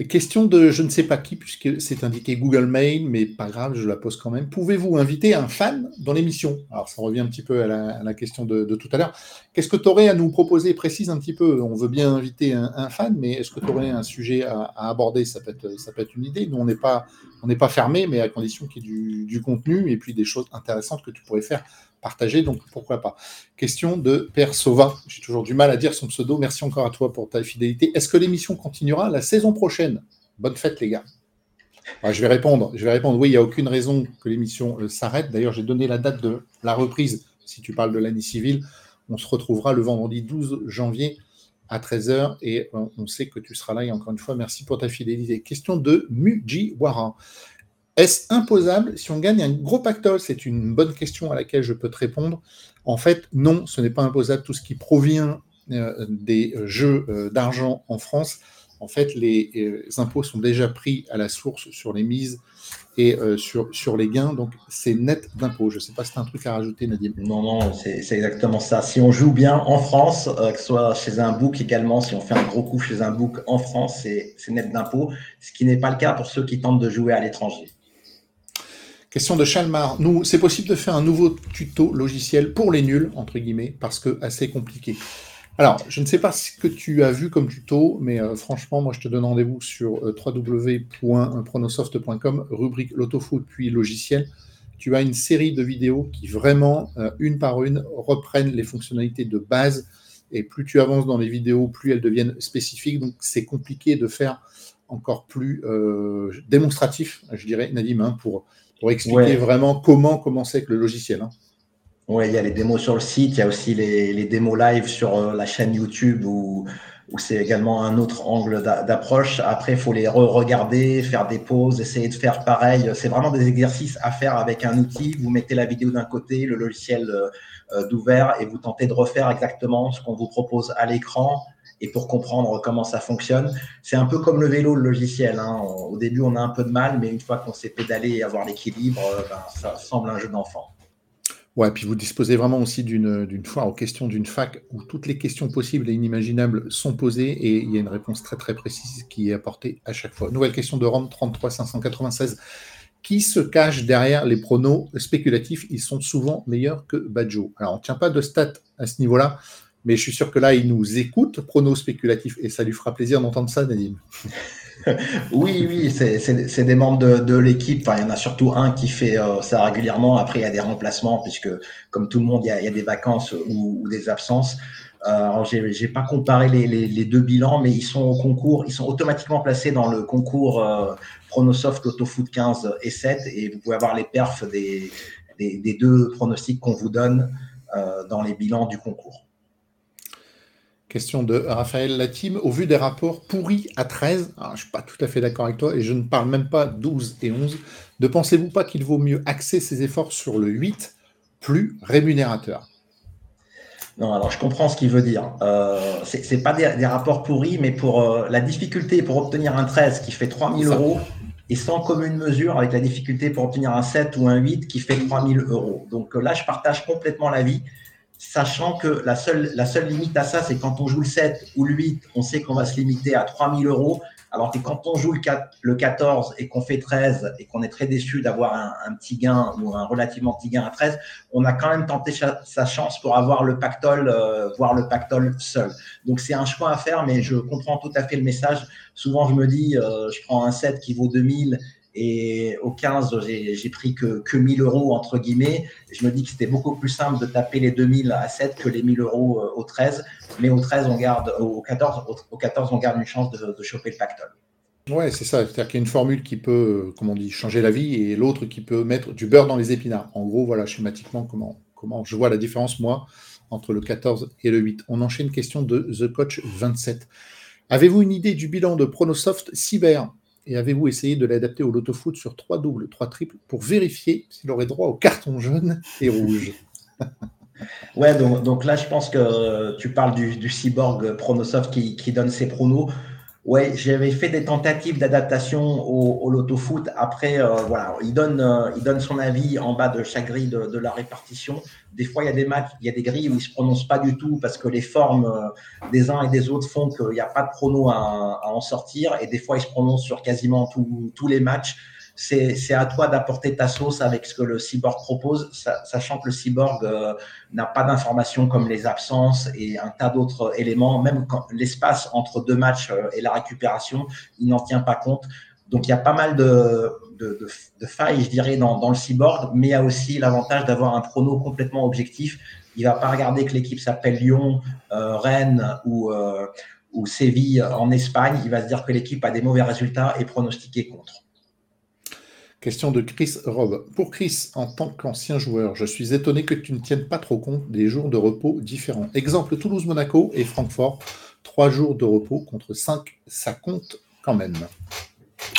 Question de je ne sais pas qui, puisque c'est indiqué Google Mail, mais pas grave, je la pose quand même. Pouvez-vous inviter un fan dans l'émission? Alors, ça revient un petit peu à la, question de, tout à l'heure. Qu'est-ce que tu aurais à nous proposer? Précise un petit peu. On veut bien inviter un, fan, mais est-ce que tu aurais un sujet à, aborder? Ça peut, être, ça peut être une idée. Nous, on n'est pas, on pas fermé, mais à condition qu'il y ait du, contenu et puis des choses intéressantes que tu pourrais faire partager, donc pourquoi pas. Question de Père Sova, j'ai toujours du mal à dire son pseudo, merci encore à toi pour ta fidélité. Est-ce que l'émission continuera la saison prochaine? Bonne fête les gars. je vais répondre. Je vais répondre. Oui, il n'y a aucune raison que l'émission euh, s'arrête. D'ailleurs, j'ai donné la date de la reprise. Si tu parles de l'année civile, on se retrouvera le vendredi 12 janvier à 13h et on sait que tu seras là. Et encore une fois, merci pour ta fidélité. Question de Mujiwara. Est-ce imposable si on gagne un gros pactole? C'est une bonne question à laquelle je peux te répondre. En fait, non, ce n'est pas imposable. Tout ce qui provient euh, des jeux d'argent en France en fait, les, euh, impôts sont déjà pris à la source sur les mises et euh, sur, sur les gains, donc c'est net d'impôts. Je ne sais pas si tu as un truc à rajouter, Nadim. Non, non, c'est exactement ça. Si on joue bien en France, euh, que ce soit chez un book également, si on fait un gros coup chez un book en France, c'est net d'impôts, ce qui n'est pas le cas pour ceux qui tentent de jouer à l'étranger. Question de Chalmar. Nous, c'est possible de faire un nouveau tuto logiciel pour les nuls, entre guillemets, parce que assez compliqué. Alors, je ne sais pas ce que tu as vu comme tuto, mais euh, franchement, moi, je te donne rendez-vous sur euh, www.pronosoft.com, rubrique l'autofoot puis logiciel. Tu as une série de vidéos qui vraiment, euh, une par une, reprennent les fonctionnalités de base. Et plus tu avances dans les vidéos, plus elles deviennent spécifiques. Donc, c'est compliqué de faire encore plus démonstratif, je dirais, Nadim, hein, pour, pour expliquer vraiment comment commencer avec le logiciel. Hein. Oui, il y a les démos sur le site, il y a aussi les, démos live sur euh, la chaîne YouTube où, c'est également un autre angle d'approche. Après, il faut les re-regarder, faire des pauses, essayer de faire pareil. C'est vraiment des exercices à faire avec un outil. Vous mettez la vidéo d'un côté, le logiciel euh, euh, d'ouvert et vous tentez de refaire exactement ce qu'on vous propose à l'écran et pour comprendre comment ça fonctionne. C'est un peu comme le vélo, le logiciel. Hein. Au début, on a un peu de mal, mais une fois qu'on sait pédaler et avoir l'équilibre, ben, ça semble un jeu d'enfant. Ouais, puis vous disposez vraiment aussi d'une foire aux questions d'une fac où toutes les questions possibles et inimaginables sont posées et il y a une réponse très très précise qui est apportée à chaque fois. Nouvelle question de Rome 33 596. Qui se cache derrière les pronos spéculatifs? Ils sont souvent meilleurs que Badjo. Alors, on ne tient pas de stats à ce niveau-là, mais je suis sûr que là, il nous écoute, pronos spéculatifs, et ça lui fera plaisir d'entendre ça, Nadim. oui, oui, c'est des membres de, l'équipe. Enfin, il y en a surtout un qui fait euh, ça régulièrement. Après, il y a des remplacements, puisque comme tout le monde, il y a, des vacances ou, des absences. Euh, j'ai pas comparé les, deux bilans, mais ils sont au concours, ils sont automatiquement placés dans le concours euh, Pronosoft Autofoot 15 et 7, et vous pouvez avoir les perfs des, des deux pronostics qu'on vous donne euh, dans les bilans du concours. Question de Raphaël Latim. Au vu des rapports pourris à 13, je ne suis pas tout à fait d'accord avec toi, et je ne parle même pas 12 et 11, ne pensez-vous pas qu'il vaut mieux axer ses efforts sur le 8, plus rémunérateur? Non, alors je comprends ce qu'il veut dire. Euh, ce n'est pas des, rapports pourris, mais pour euh, la difficulté pour obtenir un 13 qui fait 3000 euros et sans commune mesure avec la difficulté pour obtenir un 7 ou un 8 qui fait 3000 euros. Donc là, je partage complètement l'avis sachant que la seule, la seule limite à ça, c'est quand on joue le 7 ou le 8, on sait qu'on va se limiter à 3000 euros. Alors que quand on joue le, 4, le 14 et qu'on fait 13 et qu'on est très déçu d'avoir un, petit gain ou un relativement petit gain à 13, on a quand même tenté sa, chance pour avoir le pactole, euh, voire le pactole seul. Donc c'est un choix à faire, mais je comprends tout à fait le message. Souvent, je me dis, euh, je prends un 7 qui vaut 2000 et au 15, j'ai pris que, que 1000 euros, entre guillemets. je me dis que c'était beaucoup plus simple de taper les 2000 à 7 que les 1000 euros euh, au 13. Mais au 13, on garde, au 14, au 14 on garde une chance de, choper le pactole. Ouais, c'est ça. C'est-à-dire qu'il y a une formule qui peut, euh, comme on dit, changer la vie et l'autre qui peut mettre du beurre dans les épinards. En gros, voilà, schématiquement, comment, comment je vois la différence, moi, entre le 14 et le 8. On enchaîne une question de The Coach 27. Avez-vous une idée du bilan de Pronosoft Cyber? Et avez-vous essayé de l'adapter au loto-foot sur trois doubles, trois triples pour vérifier s'il aurait droit au carton jaune et rouge? Ouais, donc, là, je pense que tu parles du, cyborg Pronosoft qui, qui, donne ses pronos. Ouais, j'avais fait des tentatives d'adaptation au, au loto-foot. Après, euh, voilà, il donne, euh, il donne son avis en bas de chaque grille de, la répartition. Des fois, il y a des matchs, il y a des grilles où il se prononce pas du tout parce que les formes euh, des uns et des autres font qu'il n'y a pas de prono à, à, en sortir. Et des fois, il se prononce sur quasiment tous les matchs c'est à toi d'apporter ta sauce avec ce que le cyborg propose, sachant que le cyborg euh, n'a pas d'informations comme les absences et un tas d'autres éléments, même quand l'espace entre deux matchs euh, et la récupération, il n'en tient pas compte. Donc il y a pas mal de, failles, je dirais, dans, le cyborg, mais il y a aussi l'avantage d'avoir un prono complètement objectif. Il va pas regarder que l'équipe s'appelle Lyon, euh, Rennes ou, ou Séville en Espagne. Il va se dire que l'équipe a des mauvais résultats et pronostiquer contre. Question de Chris Rob. Pour Chris, en tant qu'ancien joueur, je suis étonné que tu ne tiennes pas trop compte des jours de repos différents. Exemple Toulouse-Monaco et Francfort. Trois jours de repos contre cinq, ça compte quand même.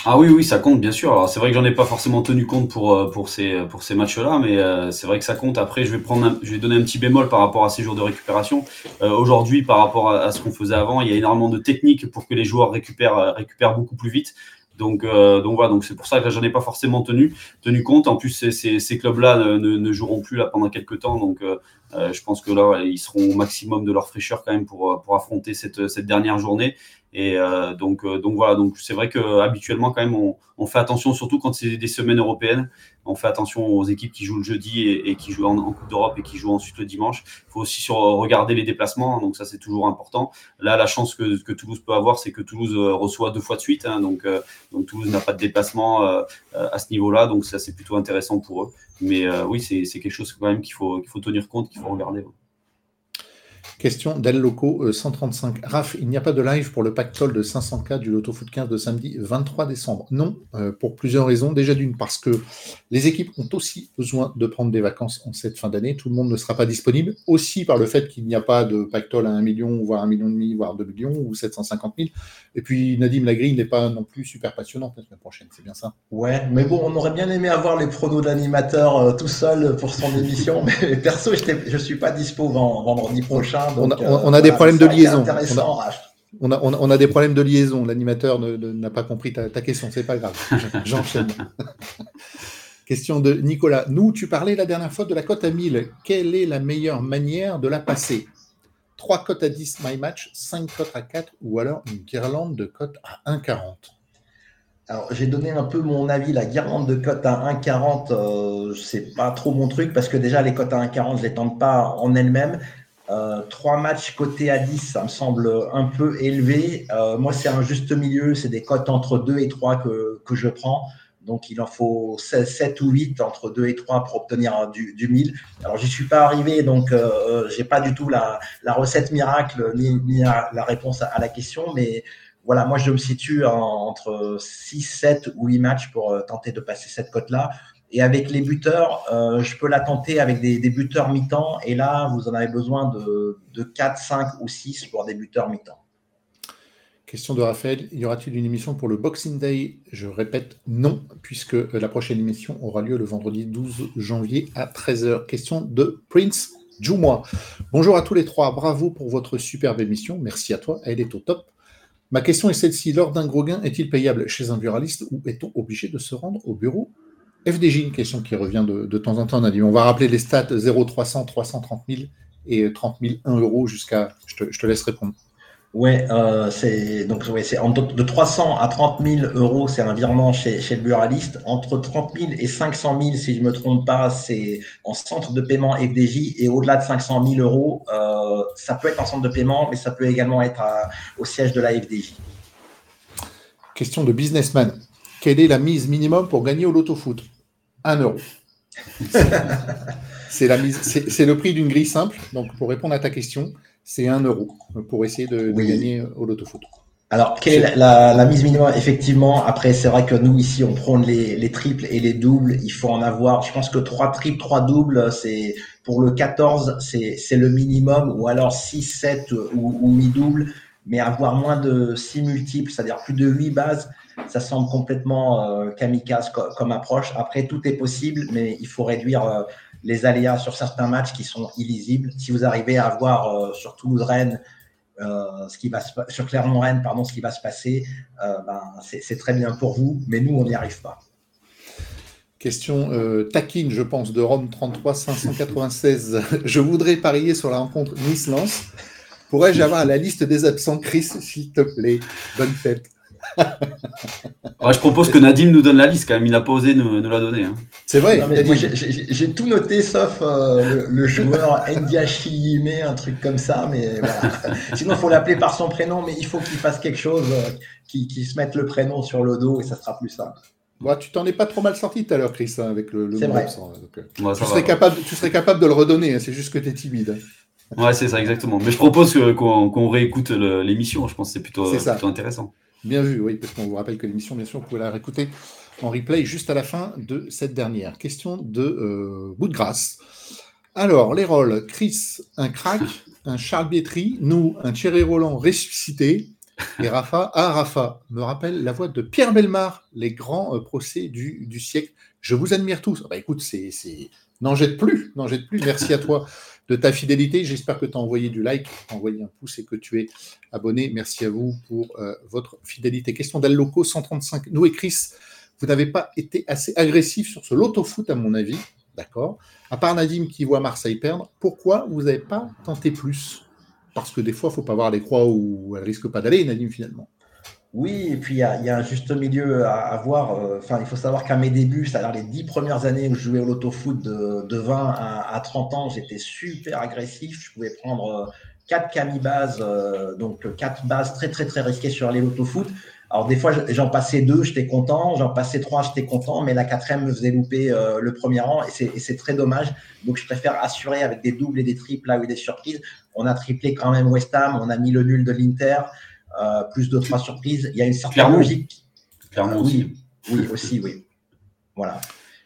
Ah oui, oui, ça compte, bien sûr. Alors, c'est vrai que j'en ai pas forcément tenu compte pour, euh, ces, matchs-là, mais euh, c'est vrai que ça compte. Après, je vais, donner un petit bémol par rapport à ces jours de récupération. Euh, aujourd'hui, par rapport à, ce qu'on faisait avant, il y a énormément de techniques pour que les joueurs récupèrent beaucoup plus vite. Donc, euh, donc voilà, donc c'est pour ça que j'en ai pas forcément tenu, tenu compte. En plus, ces, ces, clubs-là ne, ne, joueront plus là pendant quelques temps, donc euh, euh, je pense que là, ils seront au maximum de leur fraîcheur quand même pour, pour affronter cette, cette dernière journée. Et euh, donc, euh, donc voilà, donc c'est vrai que habituellement quand même on, on, fait attention, surtout quand c'est des semaines européennes, on fait attention aux équipes qui jouent le jeudi et, et qui jouent en, Coupe d'Europe et qui jouent ensuite le dimanche. Il faut aussi sur, regarder les déplacements, hein, donc ça c'est toujours important. Là, la chance que, que Toulouse peut avoir, c'est que Toulouse euh, reçoit deux fois de suite, hein, donc, donc Toulouse n'a pas de déplacement euh, à ce niveau-là, donc ça c'est plutôt intéressant pour eux. Mais euh, oui, c'est quelque chose quand même qu'il faut, qu'il faut tenir compte, qu'il faut regarder. Question d'El Loco 135. Euh, Raph, il n'y a pas de live pour le pactole de 500K du Loto Foot 15 de samedi 23 décembre. Non, euh, pour plusieurs raisons. Déjà d'une, parce que les équipes ont aussi besoin de prendre des vacances en cette fin d'année. Tout le monde ne sera pas disponible. Aussi par le fait qu'il n'y a pas de pactole à 1 million, voire 1 million et demi, voire 2 millions, ou 750 000. Et puis Nadim Lagrille n'est pas non plus super passionnant la semaine prochaine, c'est bien ça Ouais, mais bon, on aurait bien aimé avoir les pronos d'animateur euh, tout seul pour son émission, mais perso, je ne suis pas dispo vendredi prochain on, a, des problèmes de liaison. On a, on, a, des problèmes de liaison. L'animateur n'a pas compris ta, question, c'est pas grave. J'enchaîne. Question de Nicolas. Nous, tu parlais la dernière fois de la cote à 1000. Quelle est la meilleure manière de la passer? 3 cotes à 10 my match, 5 cotes à 4 ou alors une guirlande de cotes à 1,40 alors, j'ai donné un peu mon avis. La guirlande de cotes à 1,40, euh, c'est pas trop mon truc parce que déjà, les cotes à 1,40, je les tente pas en elles-mêmes. Euh, trois matchs cotés à 10, ça me semble un peu élevé. Euh, moi, c'est un juste milieu, c'est des cotes entre 2 et 3 que, que je prends. Donc, il en faut 7 ou 8 entre 2 et 3 pour obtenir du, du 1000. Alors, j'y suis pas arrivé, donc euh, j'ai pas du tout la, la recette miracle ni, ni la, la, réponse à, la question. Mais voilà, moi, je me situe entre 6, 7 ou 8 matchs pour euh, tenter de passer cette cote-là. Et avec les buteurs, euh, je peux la tenter avec des, buteurs mi-temps. Et là, vous en avez besoin de, de 4, 5 ou 6 pour des buteurs mi-temps. Question de Raphaël, y aura-t-il une émission pour le Boxing Day? Je répète non, puisque la prochaine émission aura lieu le vendredi 12 janvier à 13h. Question de Prince Joumois. Bonjour à tous les trois, bravo pour votre superbe émission, merci à toi, elle est au top. Ma question est celle-ci, lors d'un gros gain, est-il payable chez un buraliste ou est-on obligé de se rendre au bureau? FDJ, une question qui revient de, de temps en temps. On a dit, on va rappeler les stats 0, 300, 330 000 et 30 000, 1 euro jusqu'à. Je te, je te, laisse répondre. Ouais, euh, c'est donc ouais, c'est de 300 à 30 000 euros, c'est un virement chez, chez le buraliste. Entre 30 000 et 500 000, si je me trompe pas, c'est en centre de paiement FDJ. Et au-delà de 500 000 euros, euh, ça peut être en centre de paiement, mais ça peut également être à, au siège de la FDJ. Question de businessman. Quelle est la mise minimum pour gagner au loto foot? 1 euro. c'est la mise, c'est le prix d'une grille simple. Donc, pour répondre à ta question, c'est 1 euro pour essayer de, gagner au loto foot. Alors, quelle est la, la, mise minimum? Effectivement, après, c'est vrai que nous, ici, on prend les, les, triples et les doubles. Il faut en avoir, je pense que 3 triples, 3 doubles, c'est pour le 14, c'est le minimum, ou alors 6, 7 ou, ou 8 doubles, mais avoir moins de 6 multiples, c'est-à-dire plus de 8 bases, ça semble complètement euh, kamikaze comme, approche. Après, tout est possible, mais il faut réduire euh, les aléas sur certains matchs qui sont illisibles. Si vous arrivez à voir euh, sur Toulouse-Rennes, ce qui va se, sur Clermont-Rennes, pardon, ce qui va se passer, ben, c'est très bien pour vous, mais nous, on n'y arrive pas. Question euh, taquine, je pense, de Rome 33 596. je voudrais parier sur la rencontre Nice-Lens. Pourrais-je avoir la liste des absents, Chris, s'il te plaît? Bonne fête. Ouais, je propose que Nadim nous donne la liste quand même, il n'a pas osé nous, nous la donner. Hein. C'est vrai. J'ai tout noté sauf euh, le, le, joueur Ndiachi Ime, un truc comme ça, mais voilà. Sinon, il faut l'appeler par son prénom, mais il faut qu'il fasse quelque chose, euh, qu'il qu se mette le prénom sur le dos et ça sera plus simple. Tu t'en es pas trop mal sorti tout à l'heure, Chris, hein, avec le, le mot absent. Donc, euh, ouais, tu, serais capable, tu serais capable de le redonner, hein, c'est juste que tu es timide. Ouais, c'est ça, exactement. Mais je propose qu'on qu, qu réécoute l'émission, je pense que c'est plutôt, plutôt intéressant. Bien vu, oui, parce qu'on vous rappelle que l'émission, bien sûr, vous pouvez la réécouter en replay juste à la fin de cette dernière. Question de bout de grâce. Alors, les rôles, Chris, un crack, un Charles Bietri, nous, un Thierry Roland ressuscité, et Rafa, ah Rafa, me rappelle la voix de Pierre Belmar, les grands euh, procès du, siècle. Je vous admire tous. Bah écoute, c'est, n'en jette plus, n'en jette plus. Merci à toi de ta fidélité. J'espère que tu as envoyé du like, envoyé un pouce et que tu es abonné. Merci à vous pour euh, votre fidélité. Question d'Alloco 135. Nous et Chris, vous n'avez pas été assez agressif sur ce loto foot, à mon avis. D'accord À part Nadim qui voit Marseille perdre, pourquoi vous n'avez pas tenté plus? Parce que des fois, il ne faut pas voir les croix où elle risque pas d'aller, Nadim, finalement. Oui, et puis il y, a un juste milieu à, voir. Euh, enfin, il faut savoir qu'à mes débuts, c'est-à-dire les dix premières années où je jouais au loto-foot de, 20 à, 30 ans, j'étais super agressif. Je pouvais prendre euh, quatre camibases, euh, donc quatre bases très très très risquées sur les loto-foot. Alors des fois, j'en passais deux, j'étais content, j'en passais trois, j'étais content, mais la quatrième me faisait louper le premier rang et c'est très dommage. Donc je préfère assurer avec des doubles et des triples là y a des surprises. On a triplé quand même West Ham, on a mis le nul de l'Inter, euh, plus de trois surprises. Il y a une certaine logique. Clairement aussi. Oui, aussi, oui. Voilà.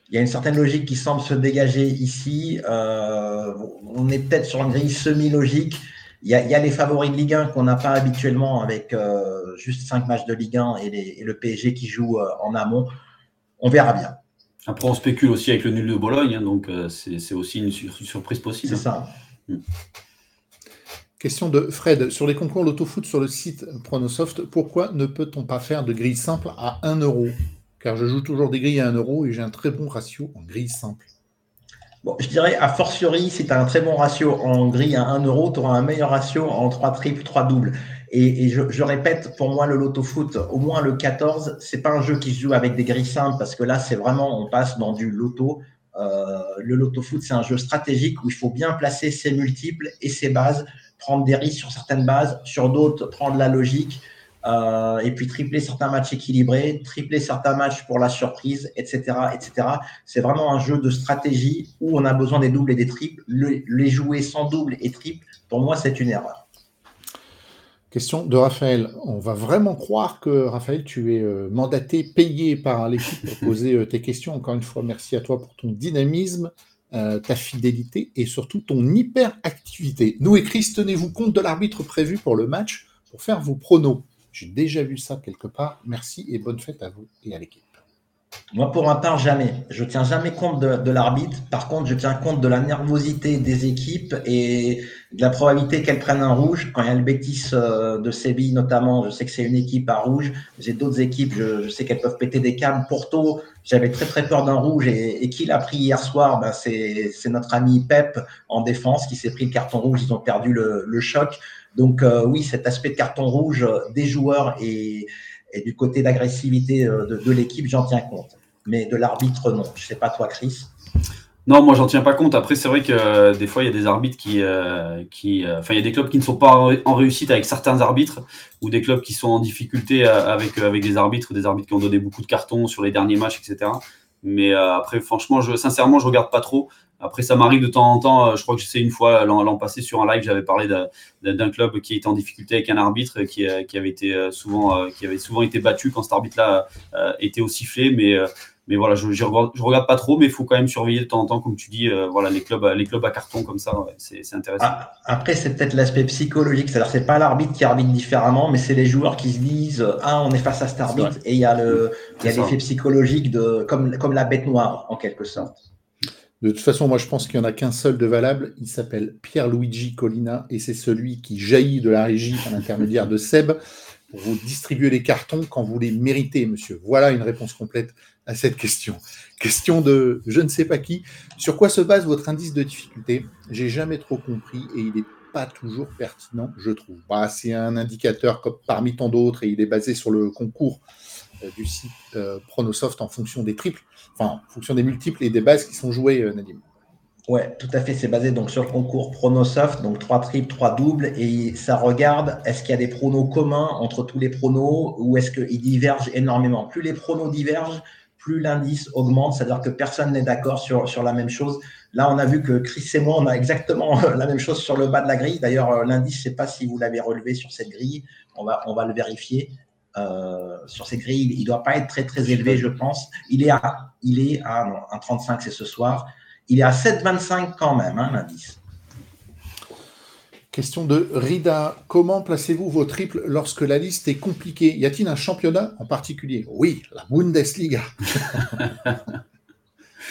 Il y a une certaine logique qui semble se dégager ici. Euh, on est peut-être sur une grille semi-logique. Il y, a, les favoris de Ligue 1 qu'on n'a pas habituellement avec euh, juste 5 matchs de Ligue 1 et, le PSG qui joue en amont. On verra bien. Après, on spécule aussi avec le nul de Bologne, hein, donc euh, c'est aussi une, surprise possible. C'est ça. Mm. Question de Fred. Sur les concours l'autofoot sur le site Pronosoft, pourquoi ne peut-on pas faire de grille simple à 1 euro? Car je joue toujours des grilles à 1 euro et j'ai un très bon ratio en grille simple je dirais, a fortiori, si tu as un très bon ratio en grille à 1 euro, tu auras un meilleur ratio en 3 triples, 3 doubles. Et, je, répète, pour moi, le loto foot, au moins le 14, c'est pas un jeu qui se joue avec des grilles simples parce que là, c'est vraiment, on passe dans du loto. Euh, le loto foot, c'est un jeu stratégique où il faut bien placer ses multiples et ses bases, prendre des risques sur certaines bases, sur d'autres, prendre la logique. Euh, et puis tripler certains matchs équilibrés, tripler certains matchs pour la surprise, etc. etc. C'est vraiment un jeu de stratégie où on a besoin des doubles et des triples. les jouer sans double et triple, pour moi, c'est une erreur. Question de Raphaël. On va vraiment croire que, Raphaël, tu es euh, mandaté, payé par l'équipe pour poser euh, tes questions. Encore une fois, merci à toi pour ton dynamisme, ta fidélité et surtout ton hyperactivité. Nous et Chris, tenez-vous compte de l'arbitre prévu pour le match pour faire vos pronos. J'ai déjà vu ça quelque part. Merci et bonne fête à vous et à l'équipe. Moi, pour ma part, jamais. Je tiens jamais compte de, l'arbitre. Par contre, je tiens compte de la nervosité des équipes et de la probabilité qu'elles prennent un rouge. Quand il y a le bêtise euh, de Séville, notamment, je sais que c'est une équipe à rouge. J'ai d'autres équipes, je, sais qu'elles peuvent péter des câbles. Porto, j'avais très très peur d'un rouge. Et, qui l'a pris hier soir? Ben, C'est notre ami Pep en défense qui s'est pris le carton rouge. Ils ont perdu le choc. Donc euh, oui, cet aspect de carton rouge euh, des joueurs et, du côté d'agressivité euh, de, l'équipe, j'en tiens compte. Mais de l'arbitre, non. Je ne sais pas toi, Chris. Non, moi, j'en tiens pas compte. Après, c'est vrai que des fois, il y a des arbitres qui, qui, enfin, il y a des clubs qui ne sont pas en réussite avec certains arbitres, ou des clubs qui sont en difficulté avec avec des arbitres, des arbitres qui ont donné beaucoup de cartons sur les derniers matchs, etc. Mais après, franchement, je, sincèrement, je regarde pas trop. Après, ça m'arrive de temps en temps. Euh, je crois que c'est une fois l'an passé sur un live, j'avais parlé d'un club qui était en difficulté avec un arbitre qui, euh, qui, avait été euh, souvent, qui avait souvent été battu quand cet arbitre-là était au sifflet. Mais, mais voilà, je, je, regarde, pas trop, mais il faut quand même surveiller de temps en temps, comme tu dis, voilà, les clubs, les clubs à carton comme ça, c'est intéressant. Ah, après, c'est peut-être l'aspect psychologique, c'est-à-dire c'est pas l'arbitre qui arbitre différemment, mais c'est les joueurs qui se disent ah on est face à cet arbitre et il y a le, il y a l'effet psychologique de comme comme la bête noire en quelque sorte. De toute façon, moi je pense qu'il n'y en a qu'un seul de valable. Il s'appelle Pierre-Luigi Colina et c'est celui qui jaillit de la régie à l'intermédiaire de Seb pour vous distribuer les cartons quand vous les méritez, monsieur. Voilà une réponse complète à cette question. Question de je ne sais pas qui. Sur quoi se base votre indice de difficulté? J'ai jamais trop compris et il n'est pas toujours pertinent, je trouve. Bah, c'est un indicateur parmi tant d'autres et il est basé sur le concours du site euh, Pronosoft en fonction des triples, enfin en fonction des multiples et des bases qui sont jouées, euh, Nadim. Ouais, tout à fait. C'est basé donc sur le concours Pronosoft, donc trois triples, trois doubles, et ça regarde est-ce qu'il y a des pronos communs entre tous les pronos ou est-ce qu'ils divergent énormément? Plus les pronos divergent, plus l'indice augmente, c'est-à-dire que personne n'est d'accord sur, sur la même chose. Là, on a vu que Chris et moi, on a exactement la même chose sur le bas de la grille. D'ailleurs, l'indice, je ne sais pas si vous l'avez relevé sur cette grille. On va, on va le vérifier. Sur ces grilles. Il ne doit pas être très très élevé, je pense. Il est à, il est à non, un 35, c'est ce soir. Il est à 7,25 quand même, hein, l'indice. Question de Rida. Comment placez-vous vos triples lorsque la liste est compliquée? Y a-t-il un championnat en particulier? Oui, la Bundesliga.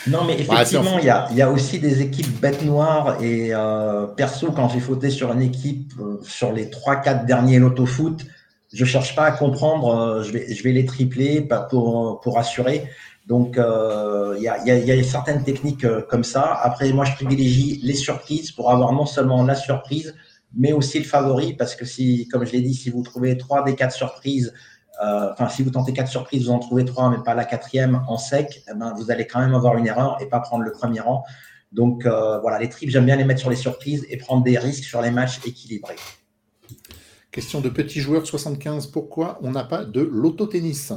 non, mais effectivement, il y, a, aussi des équipes bêtes noires. Et euh, perso, quand j'ai fauté sur une équipe euh, sur les 3-4 derniers loto-foot, je cherche pas à comprendre. Euh, je, vais, les tripler pour, pour assurer. Donc, il y, a, certaines techniques comme ça. Après, moi, je privilégie les surprises pour avoir non seulement la surprise, mais aussi le favori, parce que si, comme je l'ai dit, si vous trouvez trois des quatre surprises, euh, enfin, si vous tentez quatre surprises, vous en trouvez trois, mais pas la quatrième en sec, eh ben, vous allez quand même avoir une erreur et pas prendre le premier rang. Donc euh, voilà, les tripes, j'aime bien les mettre sur les surprises et prendre des risques sur les matchs équilibrés. Question de petit joueur 75, pourquoi on n'a pas de l'auto-tennis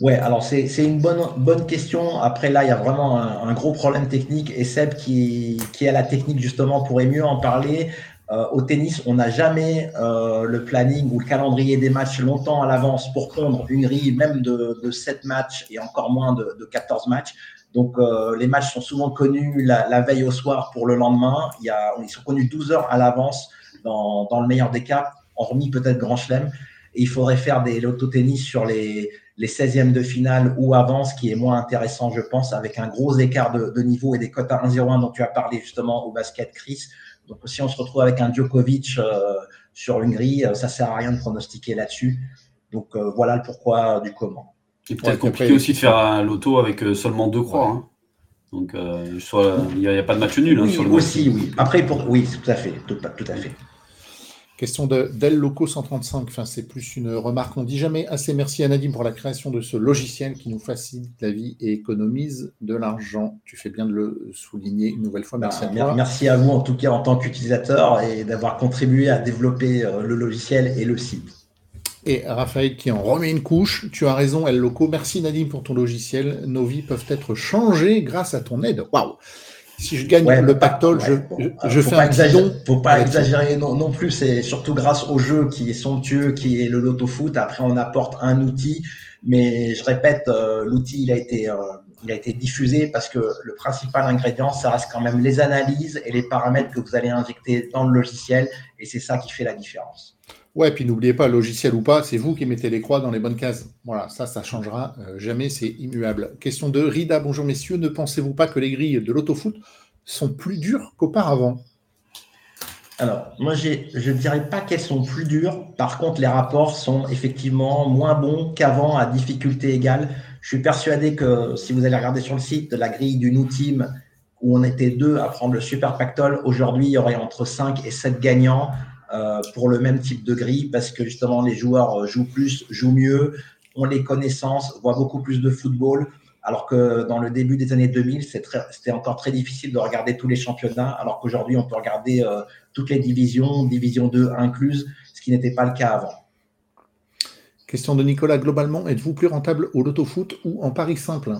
Ouais, alors c'est une bonne, bonne question. Après, là, il y a vraiment un, gros problème technique. Et Seb, qui, qui a la technique, justement, pourrait mieux en parler. Euh, au tennis, on n'a jamais euh, le planning ou le calendrier des matchs longtemps à l'avance pour prendre une grille, même de, de 7 matchs et encore moins de, de 14 matchs. Donc, euh, les matchs sont souvent connus la, la, veille au soir pour le lendemain. Il y a, ils sont connus 12 heures à l'avance dans, dans le meilleur des cas, hormis peut-être Grand Chelem. Et il faudrait faire des tennis sur les, les 16e de finale ou avant, ce qui est moins intéressant, je pense, avec un gros écart de, niveau et des cotes à 1-0-1 dont tu as parlé justement au basket, Chris. Donc, si on se retrouve avec un Djokovic euh, sur une grille, euh, ça sert à rien de pronostiquer là-dessus. Donc, euh, voilà le pourquoi du comment. C'est peut-être compliqué aussi de faire un loto avec seulement deux croix. Hein. Donc, il n'y a, pas de match nul hein, sur le aussi, oui. Après, pour... oui, tout à fait. tout à fait. Question de Del Loco 135, enfin, c'est plus une remarque. On dit jamais assez merci à Nadim pour la création de ce logiciel qui nous facilite la vie et économise de l'argent. Tu fais bien de le souligner une nouvelle fois. Merci à bah, toi. Merci à vous en tout cas en tant qu'utilisateur et d'avoir contribué à développer euh, le logiciel et le site. Et Raphaël qui en remet une couche. Tu as raison, El Loco. Merci Nadim pour ton logiciel. Nos vies peuvent être changées grâce à ton aide. Waouh! Si je gagne le pactole, je, je, fais un exagérer, Faut pas exagérer non, non plus. C'est surtout grâce au jeu qui est somptueux, qui est le loto foot. Après, on apporte un outil, mais je répète, euh, l'outil il a été euh, il a été diffusé parce que le principal ingrédient, ça reste quand même les analyses et les paramètres que vous allez injecter dans le logiciel, et c'est ça qui fait la différence. Ouais, puis n'oubliez pas, logiciel ou pas, c'est vous qui mettez les croix dans les bonnes cases. Voilà, ça, ça changera euh, jamais, c'est immuable. Question de Rida, bonjour messieurs, ne pensez-vous pas que les grilles de l'autofoot sont plus dures qu'auparavant? Alors, moi, je ne dirais pas qu'elles sont plus dures. Par contre, les rapports sont effectivement moins bons qu'avant à difficulté égale. Je suis persuadé que si vous allez regarder sur le site la grille du New Team, où on était deux à prendre le Super Pactol, aujourd'hui, il y aurait entre 5 et 7 gagnants. Euh, pour le même type de grille parce que justement les joueurs euh, jouent plus, jouent mieux, ont les connaissances, voient beaucoup plus de football. Alors que dans le début des années 2000, c'était encore très difficile de regarder tous les championnats, alors qu'aujourd'hui, on peut regarder euh, toutes les divisions, division 2 incluses, ce qui n'était pas le cas avant. Question de Nicolas, globalement, êtes-vous plus rentable au loto-foot ou en Paris simple?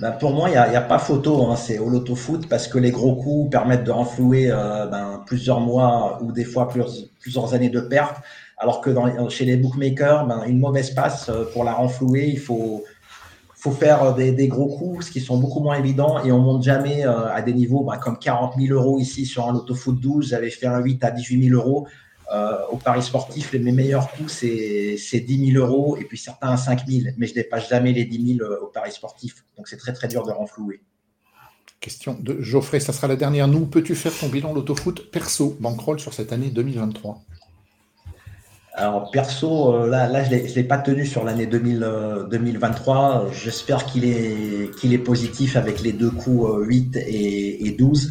Ben, pour moi, il n'y a, pas photo, hein, c'est au loto-foot parce que les gros coups permettent de renflouer euh, ben, plusieurs mois ou des fois plusieurs, années de perte. Alors que chez les bookmakers, ben, une mauvaise passe euh, pour la renflouer, il faut, faire des, gros coups, ce qui sont beaucoup moins évidents et on monte jamais euh, à des niveaux comme 40 000 euros ici sur un loto-foot 12. J'avais fait un 8 à 18 000 euros. Euh, au Paris sportif, mes meilleurs coups, c'est 10 000 euros et puis certains à 5 000, mais je dépasse jamais les 10 000 euh, au Paris sportif. Donc c'est très très dur de renflouer. Question de Geoffrey, ça sera la dernière. Nous, peux-tu faire ton bilan l'autofoot perso, bankroll sur cette année 2023 alors perso, euh, là, là je ne l'ai pas tenu sur l'année 2023. J'espère qu'il est, qu'il est positif avec les deux coups 8 et, et 12.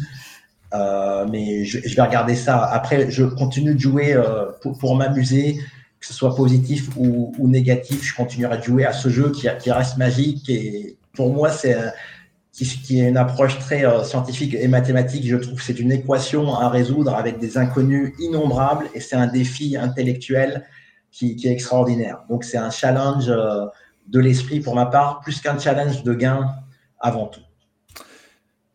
Euh, mais je, vais regarder ça. Après, je continue de jouer euh, pour, m'amuser, que ce soit positif ou, négatif. Je continuerai de jouer à ce jeu qui, reste magique. Et pour moi, c'est qui, qui, est une approche très euh, scientifique et mathématique. Je trouve que c'est une équation à résoudre avec des inconnus innombrables et c'est un défi intellectuel qui, qui est extraordinaire. Donc, c'est un challenge de l'esprit pour ma part, plus qu'un challenge de gain avant tout.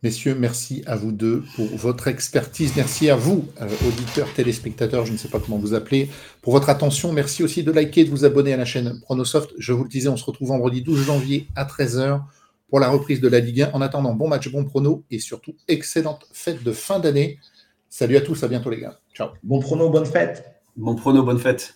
Messieurs, merci à vous deux pour votre expertise. Merci à vous, euh, auditeurs, téléspectateurs, je ne sais pas comment vous appeler, pour votre attention. Merci aussi de liker, de vous abonner à la chaîne Pronosoft. Je vous le disais, on se retrouve vendredi 12 janvier à 13h pour la reprise de la Ligue 1. En attendant, bon match, bon prono et surtout excellente fête de fin d'année. Salut à tous, à bientôt les gars. Ciao. Bon prono, bonne fête. Bon prono, bonne fête.